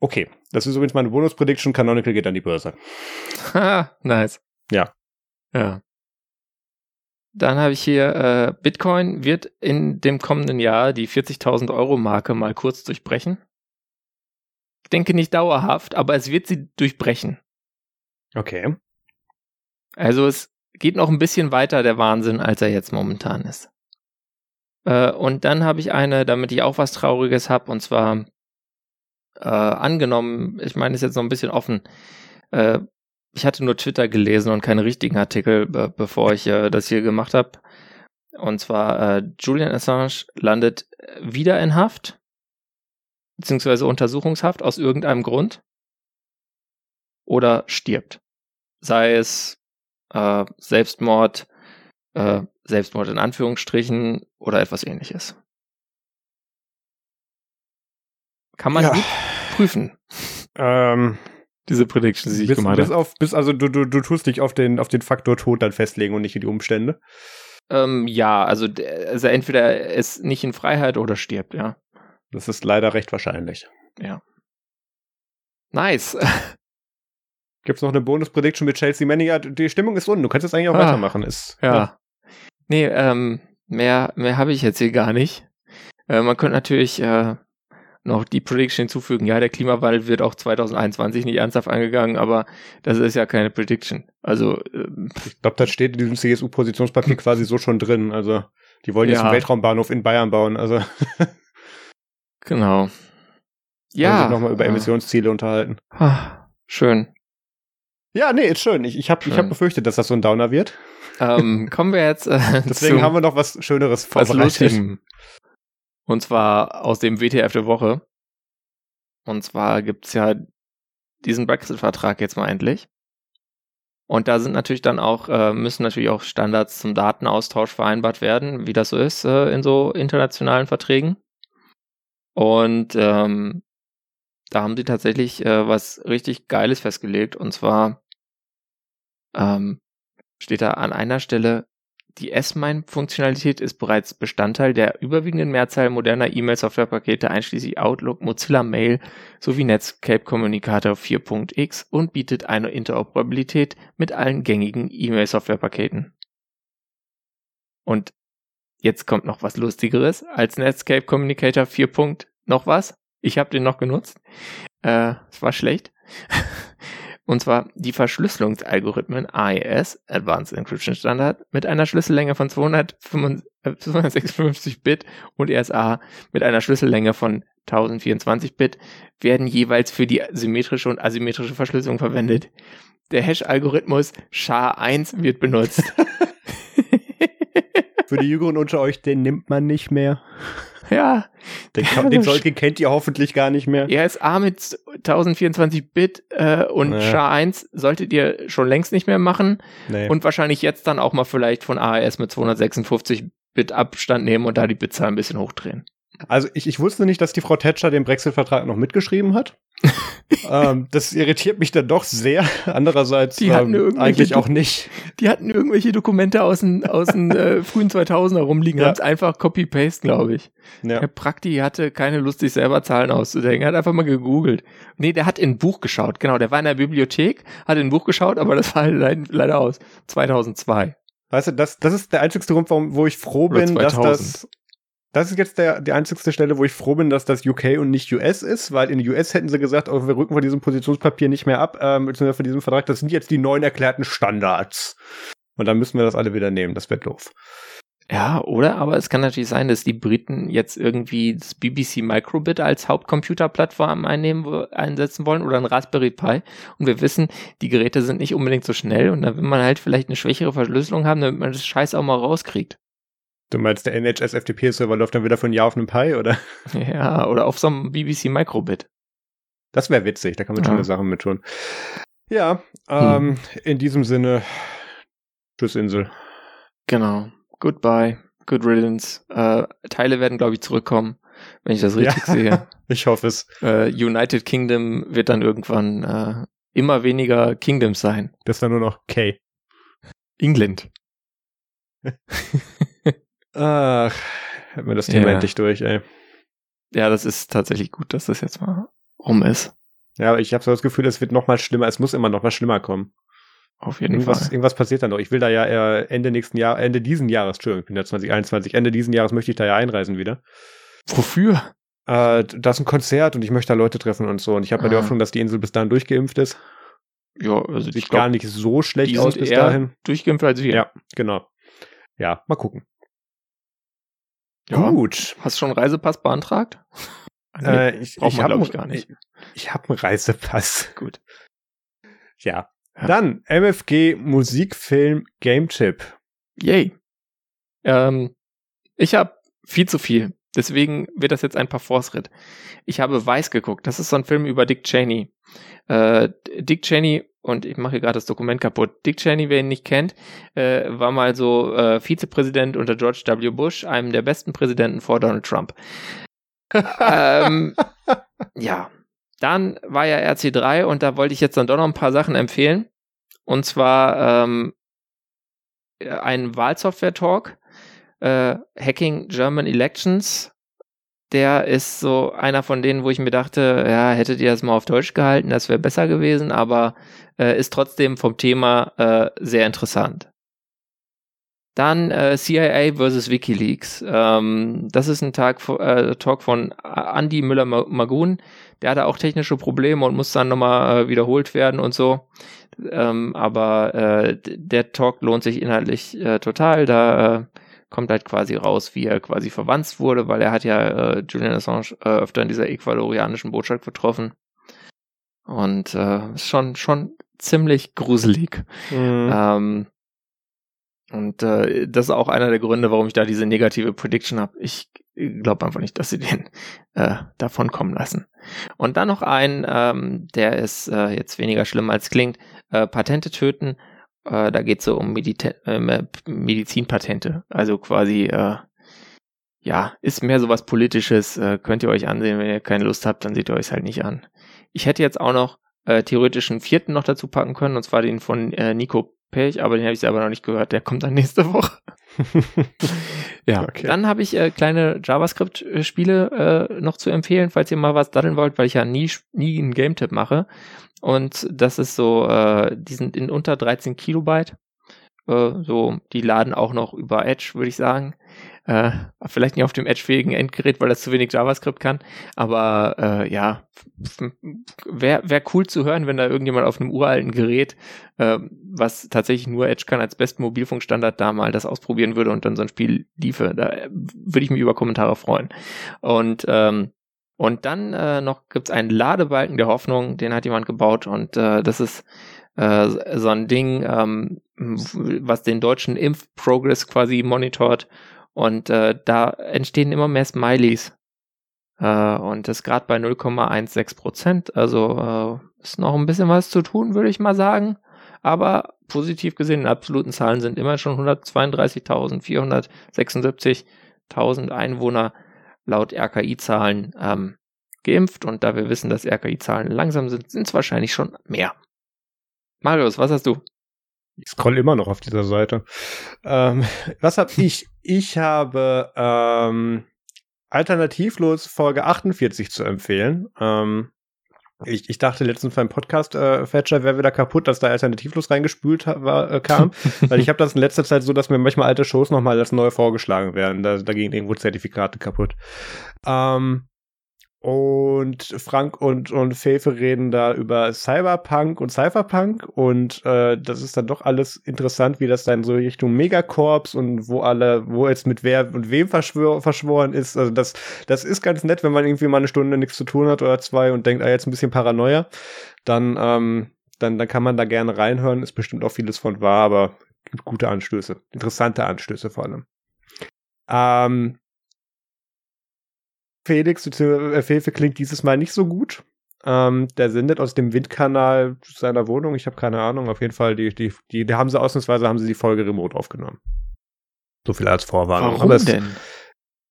Okay, das ist übrigens meine Bonus-Prediction. Canonical geht an die Börse. Ha, nice. Ja. Ja. Dann habe ich hier, äh, Bitcoin wird in dem kommenden Jahr die 40.000 Euro Marke mal kurz durchbrechen. Ich denke nicht dauerhaft, aber es wird sie durchbrechen. Okay. Also es geht noch ein bisschen weiter der Wahnsinn, als er jetzt momentan ist. Äh, und dann habe ich eine, damit ich auch was Trauriges habe, und zwar äh, angenommen, ich meine, ist jetzt noch ein bisschen offen, äh, ich hatte nur Twitter gelesen und keine richtigen Artikel, be bevor ich äh, das hier gemacht habe. Und zwar äh, Julian Assange landet wieder in Haft, beziehungsweise Untersuchungshaft aus irgendeinem Grund oder stirbt. Sei es äh, Selbstmord, äh, Selbstmord in Anführungsstrichen oder etwas ähnliches. Kann man Ja. gut prüfen, Ähm, diese Predictions, die ich bis, gemacht bis habe. auf, bis also du, du, du tust dich auf den, auf den Faktor Tod dann festlegen und nicht in die Umstände. Ähm, ja, also, also entweder er ist nicht in Freiheit oder stirbt, ja. Das ist leider recht wahrscheinlich. Nice. Gibt's noch eine Bonus-Prediction mit Chelsea Manning? Ja, die Stimmung ist unten. Du kannst jetzt eigentlich auch Ah, weitermachen. Ist, Ja. Nee, ähm, mehr, mehr habe ich jetzt hier gar nicht. Äh, man könnte natürlich äh, noch die Prediction hinzufügen. Ja, der Klimawandel wird auch 2021 nicht ernsthaft angegangen, aber das ist ja keine Prediction. Also, ähm, Ich glaube, das steht in diesem CSU-Positionspapier quasi so schon drin. Also, die wollen jetzt Ja. einen Weltraumbahnhof in Bayern bauen. Also, genau. ja, sich nochmal über Emissionsziele unterhalten. ah, Schön. Ja, nee, ist schön. Ich, ich habe hab befürchtet, dass das so ein Downer wird. ähm, kommen wir jetzt äh, Deswegen zu haben wir noch was Schöneres vorbereitet. Und zwar aus dem WTF der Woche. Und zwar gibt's ja diesen Brexit-Vertrag jetzt mal endlich. Und da sind natürlich dann auch, äh, müssen natürlich auch Standards zum Datenaustausch vereinbart werden, wie das so ist äh, in so internationalen Verträgen. Und ähm, da haben sie tatsächlich äh, was richtig Geiles festgelegt. Und zwar ähm, steht da an einer Stelle, die S-MIME-Funktionalität ist bereits Bestandteil der überwiegenden Mehrzahl moderner E-Mail-Softwarepakete einschließlich Outlook, Mozilla Mail sowie Netscape Communicator 4.x und bietet eine Interoperabilität mit allen gängigen E-Mail-Softwarepaketen. Und jetzt kommt noch was Lustigeres als Netscape Communicator 4. noch was. Ich habe den noch genutzt. Äh, es war schlecht. Und zwar die Verschlüsselungsalgorithmen AES, Advanced Encryption Standard, mit einer Schlüssellänge von 255 äh, 256 Bit und RSA mit einer Schlüssellänge von 1024 Bit werden jeweils für die symmetrische und asymmetrische Verschlüsselung verwendet. Der Hash-Algorithmus SHA-1 wird benutzt. Für die Jüngeren unter euch, den nimmt man nicht mehr. ja, Den, den, soll, den kennt ihr hoffentlich gar nicht mehr. RSA mit 1024 Bit äh, und Ja. SHA-1 solltet ihr schon längst nicht mehr machen. Nee. Und wahrscheinlich jetzt dann auch mal vielleicht von AES mit 256 Bit Abstand nehmen und da die Bitzahl ein bisschen hochdrehen. Also ich, ich wusste nicht, dass die Frau Thatcher den Brexit-Vertrag noch mitgeschrieben hat. ähm, das irritiert mich dann doch sehr. Andererseits Die hatten ähm, eigentlich auch nicht. Die hatten irgendwelche Dokumente aus den, aus den äh, frühen 2000er rumliegen, Ja. haben es einfach copy-paste, glaube ich. Ja. Der Prakti hatte keine Lust, sich selber Zahlen auszudenken. Er hat einfach mal gegoogelt. Nee, der hat in ein Buch geschaut. Genau, der war in der Bibliothek, hat in ein Buch geschaut, aber das war leider, leider aus 2002. Weißt du, das, das ist der einzigste Grund, warum, wo ich froh Oder bin, dass 2000. das. Das ist jetzt der, die einzigste Stelle, wo ich froh bin, dass das UK und nicht US ist, weil in US hätten sie gesagt, oh, wir rücken von diesem Positionspapier nicht mehr ab, ähm, beziehungsweise von diesem Vertrag, das sind jetzt die neuen erklärten Standards. Und dann müssen wir das alle wieder nehmen, das wird doof. Ja, oder? Aber es kann natürlich sein, dass die Briten jetzt irgendwie das BBC Microbit als Hauptcomputerplattform einnehmen, einsetzen wollen oder ein Raspberry Pi. Und wir wissen, die Geräte sind nicht unbedingt so schnell und da will man halt vielleicht eine schwächere Verschlüsselung haben, damit man das Scheiß auch mal rauskriegt. Du meinst, der NHS-FTP-Server läuft dann wieder von Jahr auf einem Pi, oder? Ja, oder auf so einem BBC Microbit. Das wäre witzig, da kann man Ja. schöne Sachen mit tun. Ja, ähm, in diesem Sinne, tschüss Insel. Genau. Goodbye. Good riddance. Äh, Teile werden, glaube ich, zurückkommen, wenn ich das richtig Ja. sehe. Ich hoffe es. Äh, United Kingdom wird dann irgendwann äh, immer weniger Kingdoms sein. Das ist dann nur noch K. England. Ach, hätten wir das Thema Ja. endlich durch, ey. Ja, das ist tatsächlich gut, dass das jetzt mal rum ist. Ja, aber ich habe so das Gefühl, es wird noch mal schlimmer. Es muss immer noch mal schlimmer kommen. Auf jeden Irgendwas, Fall. irgendwas passiert dann noch. Ich will da ja äh, Ende nächsten Jahr, Ende diesen Jahres, Entschuldigung, ich bin ja 2021, Ende diesen Jahres möchte ich da ja einreisen wieder. Wofür? Äh, da ist ein Konzert und ich möchte da Leute treffen und so. Und ich habe ja die Ah. Hoffnung, dass die Insel bis dahin durchgeimpft ist. Ja, also Sieht ich glaub, gar nicht so schlecht die aus sind bis eher dahin. durchgeimpft als wir. Ja, genau. Ja, mal gucken. Ja. Gut. Hast du schon einen Reisepass beantragt? Ah, nee, Äh, ich habe glaube ich, gar nicht. Ich, ich habe einen Reisepass. Gut. Ja. Ja. Dann MFG Musikfilm Game Tip. Yay. Ähm, ich habe viel zu viel. Deswegen wird das jetzt ein paar Force-Ritt. Ich habe Weiß geguckt. Das ist so ein Film über Dick Cheney. Äh, Dick Cheney, und ich mache hier gerade das Dokument kaputt. Dick Cheney, wer ihn nicht kennt, äh, war mal so äh, Vizepräsident unter George W. Bush, einem der besten Präsidenten vor Donald Trump. ähm, ja. Dann war ja RC3 und da wollte ich jetzt dann doch noch ein paar Sachen empfehlen. Und zwar ähm, ein Wahlsoftware-Talk äh, Hacking German Elections, der ist so einer von denen, wo ich mir dachte, ja, hättet ihr das mal auf Deutsch gehalten, das wäre besser gewesen, aber äh, ist trotzdem vom Thema äh, sehr interessant. Dann äh, CIA versus WikiLeaks. Ähm, das ist ein Tag, äh, Talk von Andy Müller-Magun. Der hatte auch technische Probleme und muss dann nochmal äh, wiederholt werden und so. Ähm, aber äh, der Talk lohnt sich inhaltlich äh, total. Da äh, kommt halt quasi raus, wie er quasi verwandt wurde, weil er hat ja äh, Julian Assange äh, öfter in dieser ecuadorianischen Botschaft getroffen. Und äh, ist schon, schon ziemlich gruselig. Mhm. Ähm, und äh, das ist auch einer der Gründe, warum ich da diese negative Prediction habe. Ich glaube einfach nicht, dass sie den äh, davon kommen lassen. Und dann noch ein, ähm, der ist äh, jetzt weniger schlimm als klingt, äh, Patente töten äh, da geht es so um Medita äh, Medizinpatente. Also quasi, äh, ja, ist mehr so was Politisches. Äh, könnt ihr euch ansehen. Wenn ihr keine Lust habt, dann seht ihr euch halt nicht an. Ich hätte jetzt auch noch äh, theoretisch einen vierten noch dazu packen können, und zwar den von äh, Nico Pech, aber den habe ich selber noch nicht gehört. Der kommt dann nächste Woche. ja, okay. dann habe ich äh, kleine JavaScript-Spiele äh, noch zu empfehlen, falls ihr mal was daddeln wollt, weil ich ja nie, nie einen Game-Tipp mache. Und das ist so, äh, die sind in unter 13 Kilobyte. Äh, so, die laden auch noch über Edge, würde ich sagen. Äh, vielleicht nicht auf dem Edge-fähigen Endgerät, weil das zu wenig JavaScript kann. Aber äh, ja, wäre wär cool zu hören, wenn da irgendjemand auf einem uralten Gerät, äh, was tatsächlich nur Edge kann, als besten Mobilfunkstandard da mal das ausprobieren würde und dann so ein Spiel liefe. Da äh, würde ich mich über Kommentare freuen. Und ähm, und dann äh, noch gibt's einen Ladebalken der Hoffnung, den hat jemand gebaut und äh, das ist äh, so ein Ding, ähm, was den deutschen Impfprogress quasi monitort und äh, da entstehen immer mehr Smileys. Äh, und das gerade bei 0,16 Prozent, also äh, ist noch ein bisschen was zu tun, würde ich mal sagen. Aber positiv gesehen, in absoluten Zahlen sind immer schon 132.476.000 Einwohner laut RKI-Zahlen ähm, geimpft und da wir wissen, dass RKI-Zahlen langsam sind, sind es wahrscheinlich schon mehr. Marius, was hast du? Ich scroll immer noch auf dieser Seite. Ähm, was habe ich? Ich habe ähm, alternativlos Folge 48 zu empfehlen. Ähm, ich, ich dachte letztens beim Podcast äh, Fetcher wäre wieder kaputt, dass da alternativlos reingespült war, äh, kam. Weil ich habe das in letzter Zeit so, dass mir manchmal alte Shows nochmal als neu vorgeschlagen werden. Da, da gingen irgendwo Zertifikate kaputt. Ähm, und Frank und, und Fefe reden da über Cyberpunk und Cypherpunk und äh, das ist dann doch alles interessant, wie das dann so Richtung Megacorps und wo alle, wo jetzt mit wer und wem verschwör, verschworen ist. Also das, das ist ganz nett, wenn man irgendwie mal eine Stunde nichts zu tun hat oder zwei und denkt, ah, jetzt ein bisschen Paranoia, dann, ähm, dann, dann kann man da gerne reinhören, ist bestimmt auch vieles von wahr, aber gibt gute Anstöße, interessante Anstöße vor allem. Ähm, Felix bzw. Äh, Fefe klingt dieses Mal nicht so gut. Ähm, der sendet aus dem Windkanal seiner Wohnung. Ich habe keine Ahnung. Auf jeden Fall, die, die, die, die haben sie ausnahmsweise haben sie die Folge remote aufgenommen. So viel als Vorwarnung. Warum Aber denn?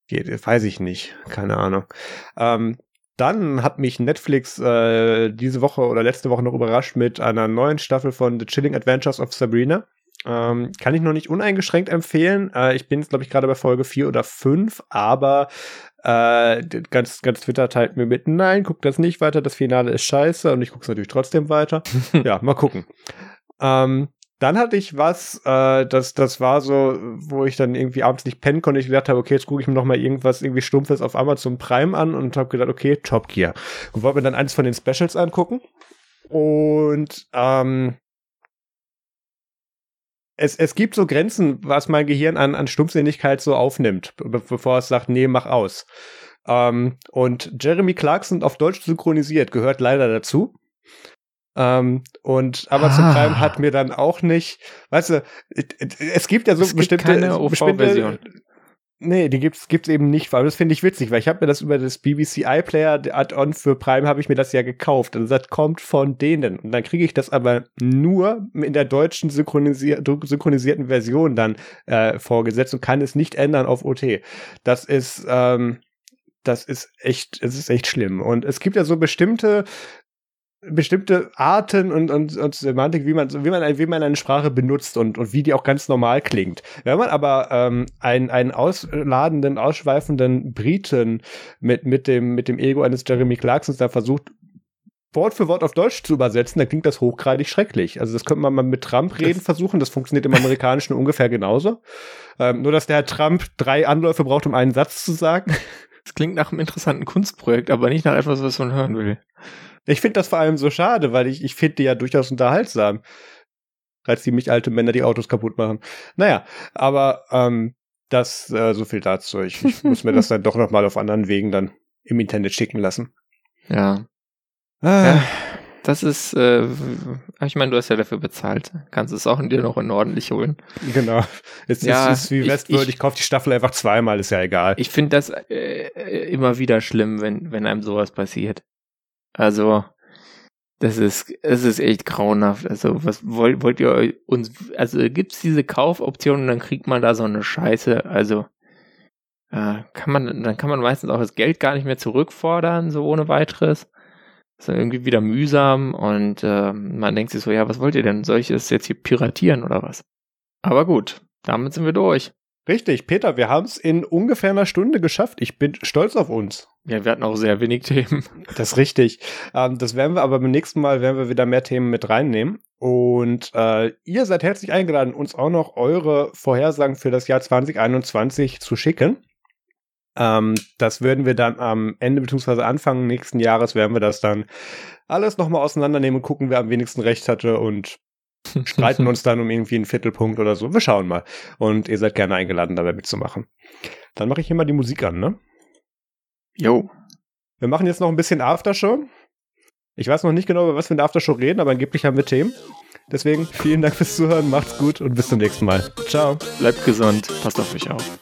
Geht, weiß ich nicht. Keine Ahnung. Ähm, dann hat mich Netflix äh, diese Woche oder letzte Woche noch überrascht mit einer neuen Staffel von The Chilling Adventures of Sabrina. Ähm, kann ich noch nicht uneingeschränkt empfehlen. Äh, ich bin jetzt, glaube ich, gerade bei Folge 4 oder 5, aber äh, ganz, ganz Twitter teilt mir mit, nein, guck das nicht weiter, das Finale ist scheiße und ich gucke es natürlich trotzdem weiter. ja, mal gucken. Ähm, dann hatte ich was, äh, das, das war so, wo ich dann irgendwie abends nicht pennen konnte. Ich gedacht habe, okay, jetzt gucke ich mir noch mal irgendwas irgendwie Stumpfes auf Amazon Prime an und habe gedacht, okay, Top Gear. Und wollte mir dann eins von den Specials angucken. Und ähm, es, es gibt so Grenzen, was mein Gehirn an, an Stumpfsinnigkeit so aufnimmt, bevor es sagt, nee, mach aus. Ähm, und Jeremy Clarkson auf Deutsch synchronisiert gehört leider dazu. Ähm, und Amazon ah. Prime hat mir dann auch nicht, weißt du, es gibt ja so es bestimmte, keine OV-Version. Nee, die gibt's gibt's eben nicht, weil das finde ich witzig, weil ich habe mir das über das BBC iPlayer Add-on für Prime habe ich mir das ja gekauft. Also das kommt von denen und dann kriege ich das aber nur in der deutschen synchronisier synchronisierten Version dann äh, vorgesetzt und kann es nicht ändern auf OT. Das ist ähm, das ist echt, es ist echt schlimm. Und es gibt ja so bestimmte bestimmte Arten und, und, und Semantik, wie man, wie man, wie man eine Sprache benutzt und, und wie die auch ganz normal klingt. Wenn man aber ähm, einen, einen ausladenden, ausschweifenden Briten mit, mit, dem, mit dem Ego eines Jeremy Clarksons da versucht, Wort für Wort auf Deutsch zu übersetzen, dann klingt das hochgradig schrecklich. Also das könnte man mal mit Trump reden versuchen, das funktioniert im Amerikanischen ungefähr genauso. Ähm, nur, dass der Herr Trump drei Anläufe braucht, um einen Satz zu sagen. Das klingt nach einem interessanten Kunstprojekt, aber nicht nach etwas, was man hören will. Ich finde das vor allem so schade, weil ich, ich finde die ja durchaus unterhaltsam. Als die mich alte Männer die Autos kaputt machen. Naja, aber ähm, das äh, so viel dazu. Ich, ich muss mir das dann doch nochmal auf anderen Wegen dann im Internet schicken lassen. Ja. Ah. ja das ist, äh, ich meine, du hast ja dafür bezahlt. Kannst es auch in dir noch in ordentlich holen. Genau. Es ja, ist, ist wie Westworld, ich, ich kaufe die Staffel einfach zweimal, ist ja egal. Ich finde das äh, immer wieder schlimm, wenn, wenn einem sowas passiert. Also, das ist, es ist echt grauenhaft. Also, was wollt, wollt ihr uns, also gibt's diese Kaufoption und dann kriegt man da so eine Scheiße. Also, äh, kann man, dann kann man meistens auch das Geld gar nicht mehr zurückfordern, so ohne weiteres. Das ist irgendwie wieder mühsam und äh, man denkt sich so, ja, was wollt ihr denn? Soll ich das jetzt hier piratieren oder was? Aber gut, damit sind wir durch. Richtig, Peter, wir haben es in ungefähr einer Stunde geschafft. Ich bin stolz auf uns. Ja, wir hatten auch sehr wenig Themen. Das ist richtig. Ähm, das werden wir aber beim nächsten Mal werden wir wieder mehr Themen mit reinnehmen. Und äh, ihr seid herzlich eingeladen, uns auch noch eure Vorhersagen für das Jahr 2021 zu schicken. Ähm, das würden wir dann am Ende bzw. Anfang nächsten Jahres werden wir das dann alles nochmal auseinandernehmen und gucken, wer am wenigsten recht hatte und streiten uns dann um irgendwie einen Viertelpunkt oder so. Wir schauen mal. Und ihr seid gerne eingeladen, dabei mitzumachen. Dann mache ich hier mal die Musik an, ne? Jo. Wir machen jetzt noch ein bisschen Aftershow. Ich weiß noch nicht genau, über was wir in der Aftershow reden, aber angeblich haben wir Themen. Deswegen vielen Dank fürs Zuhören, macht's gut und bis zum nächsten Mal. Ciao. Bleibt gesund, passt auf euch auf.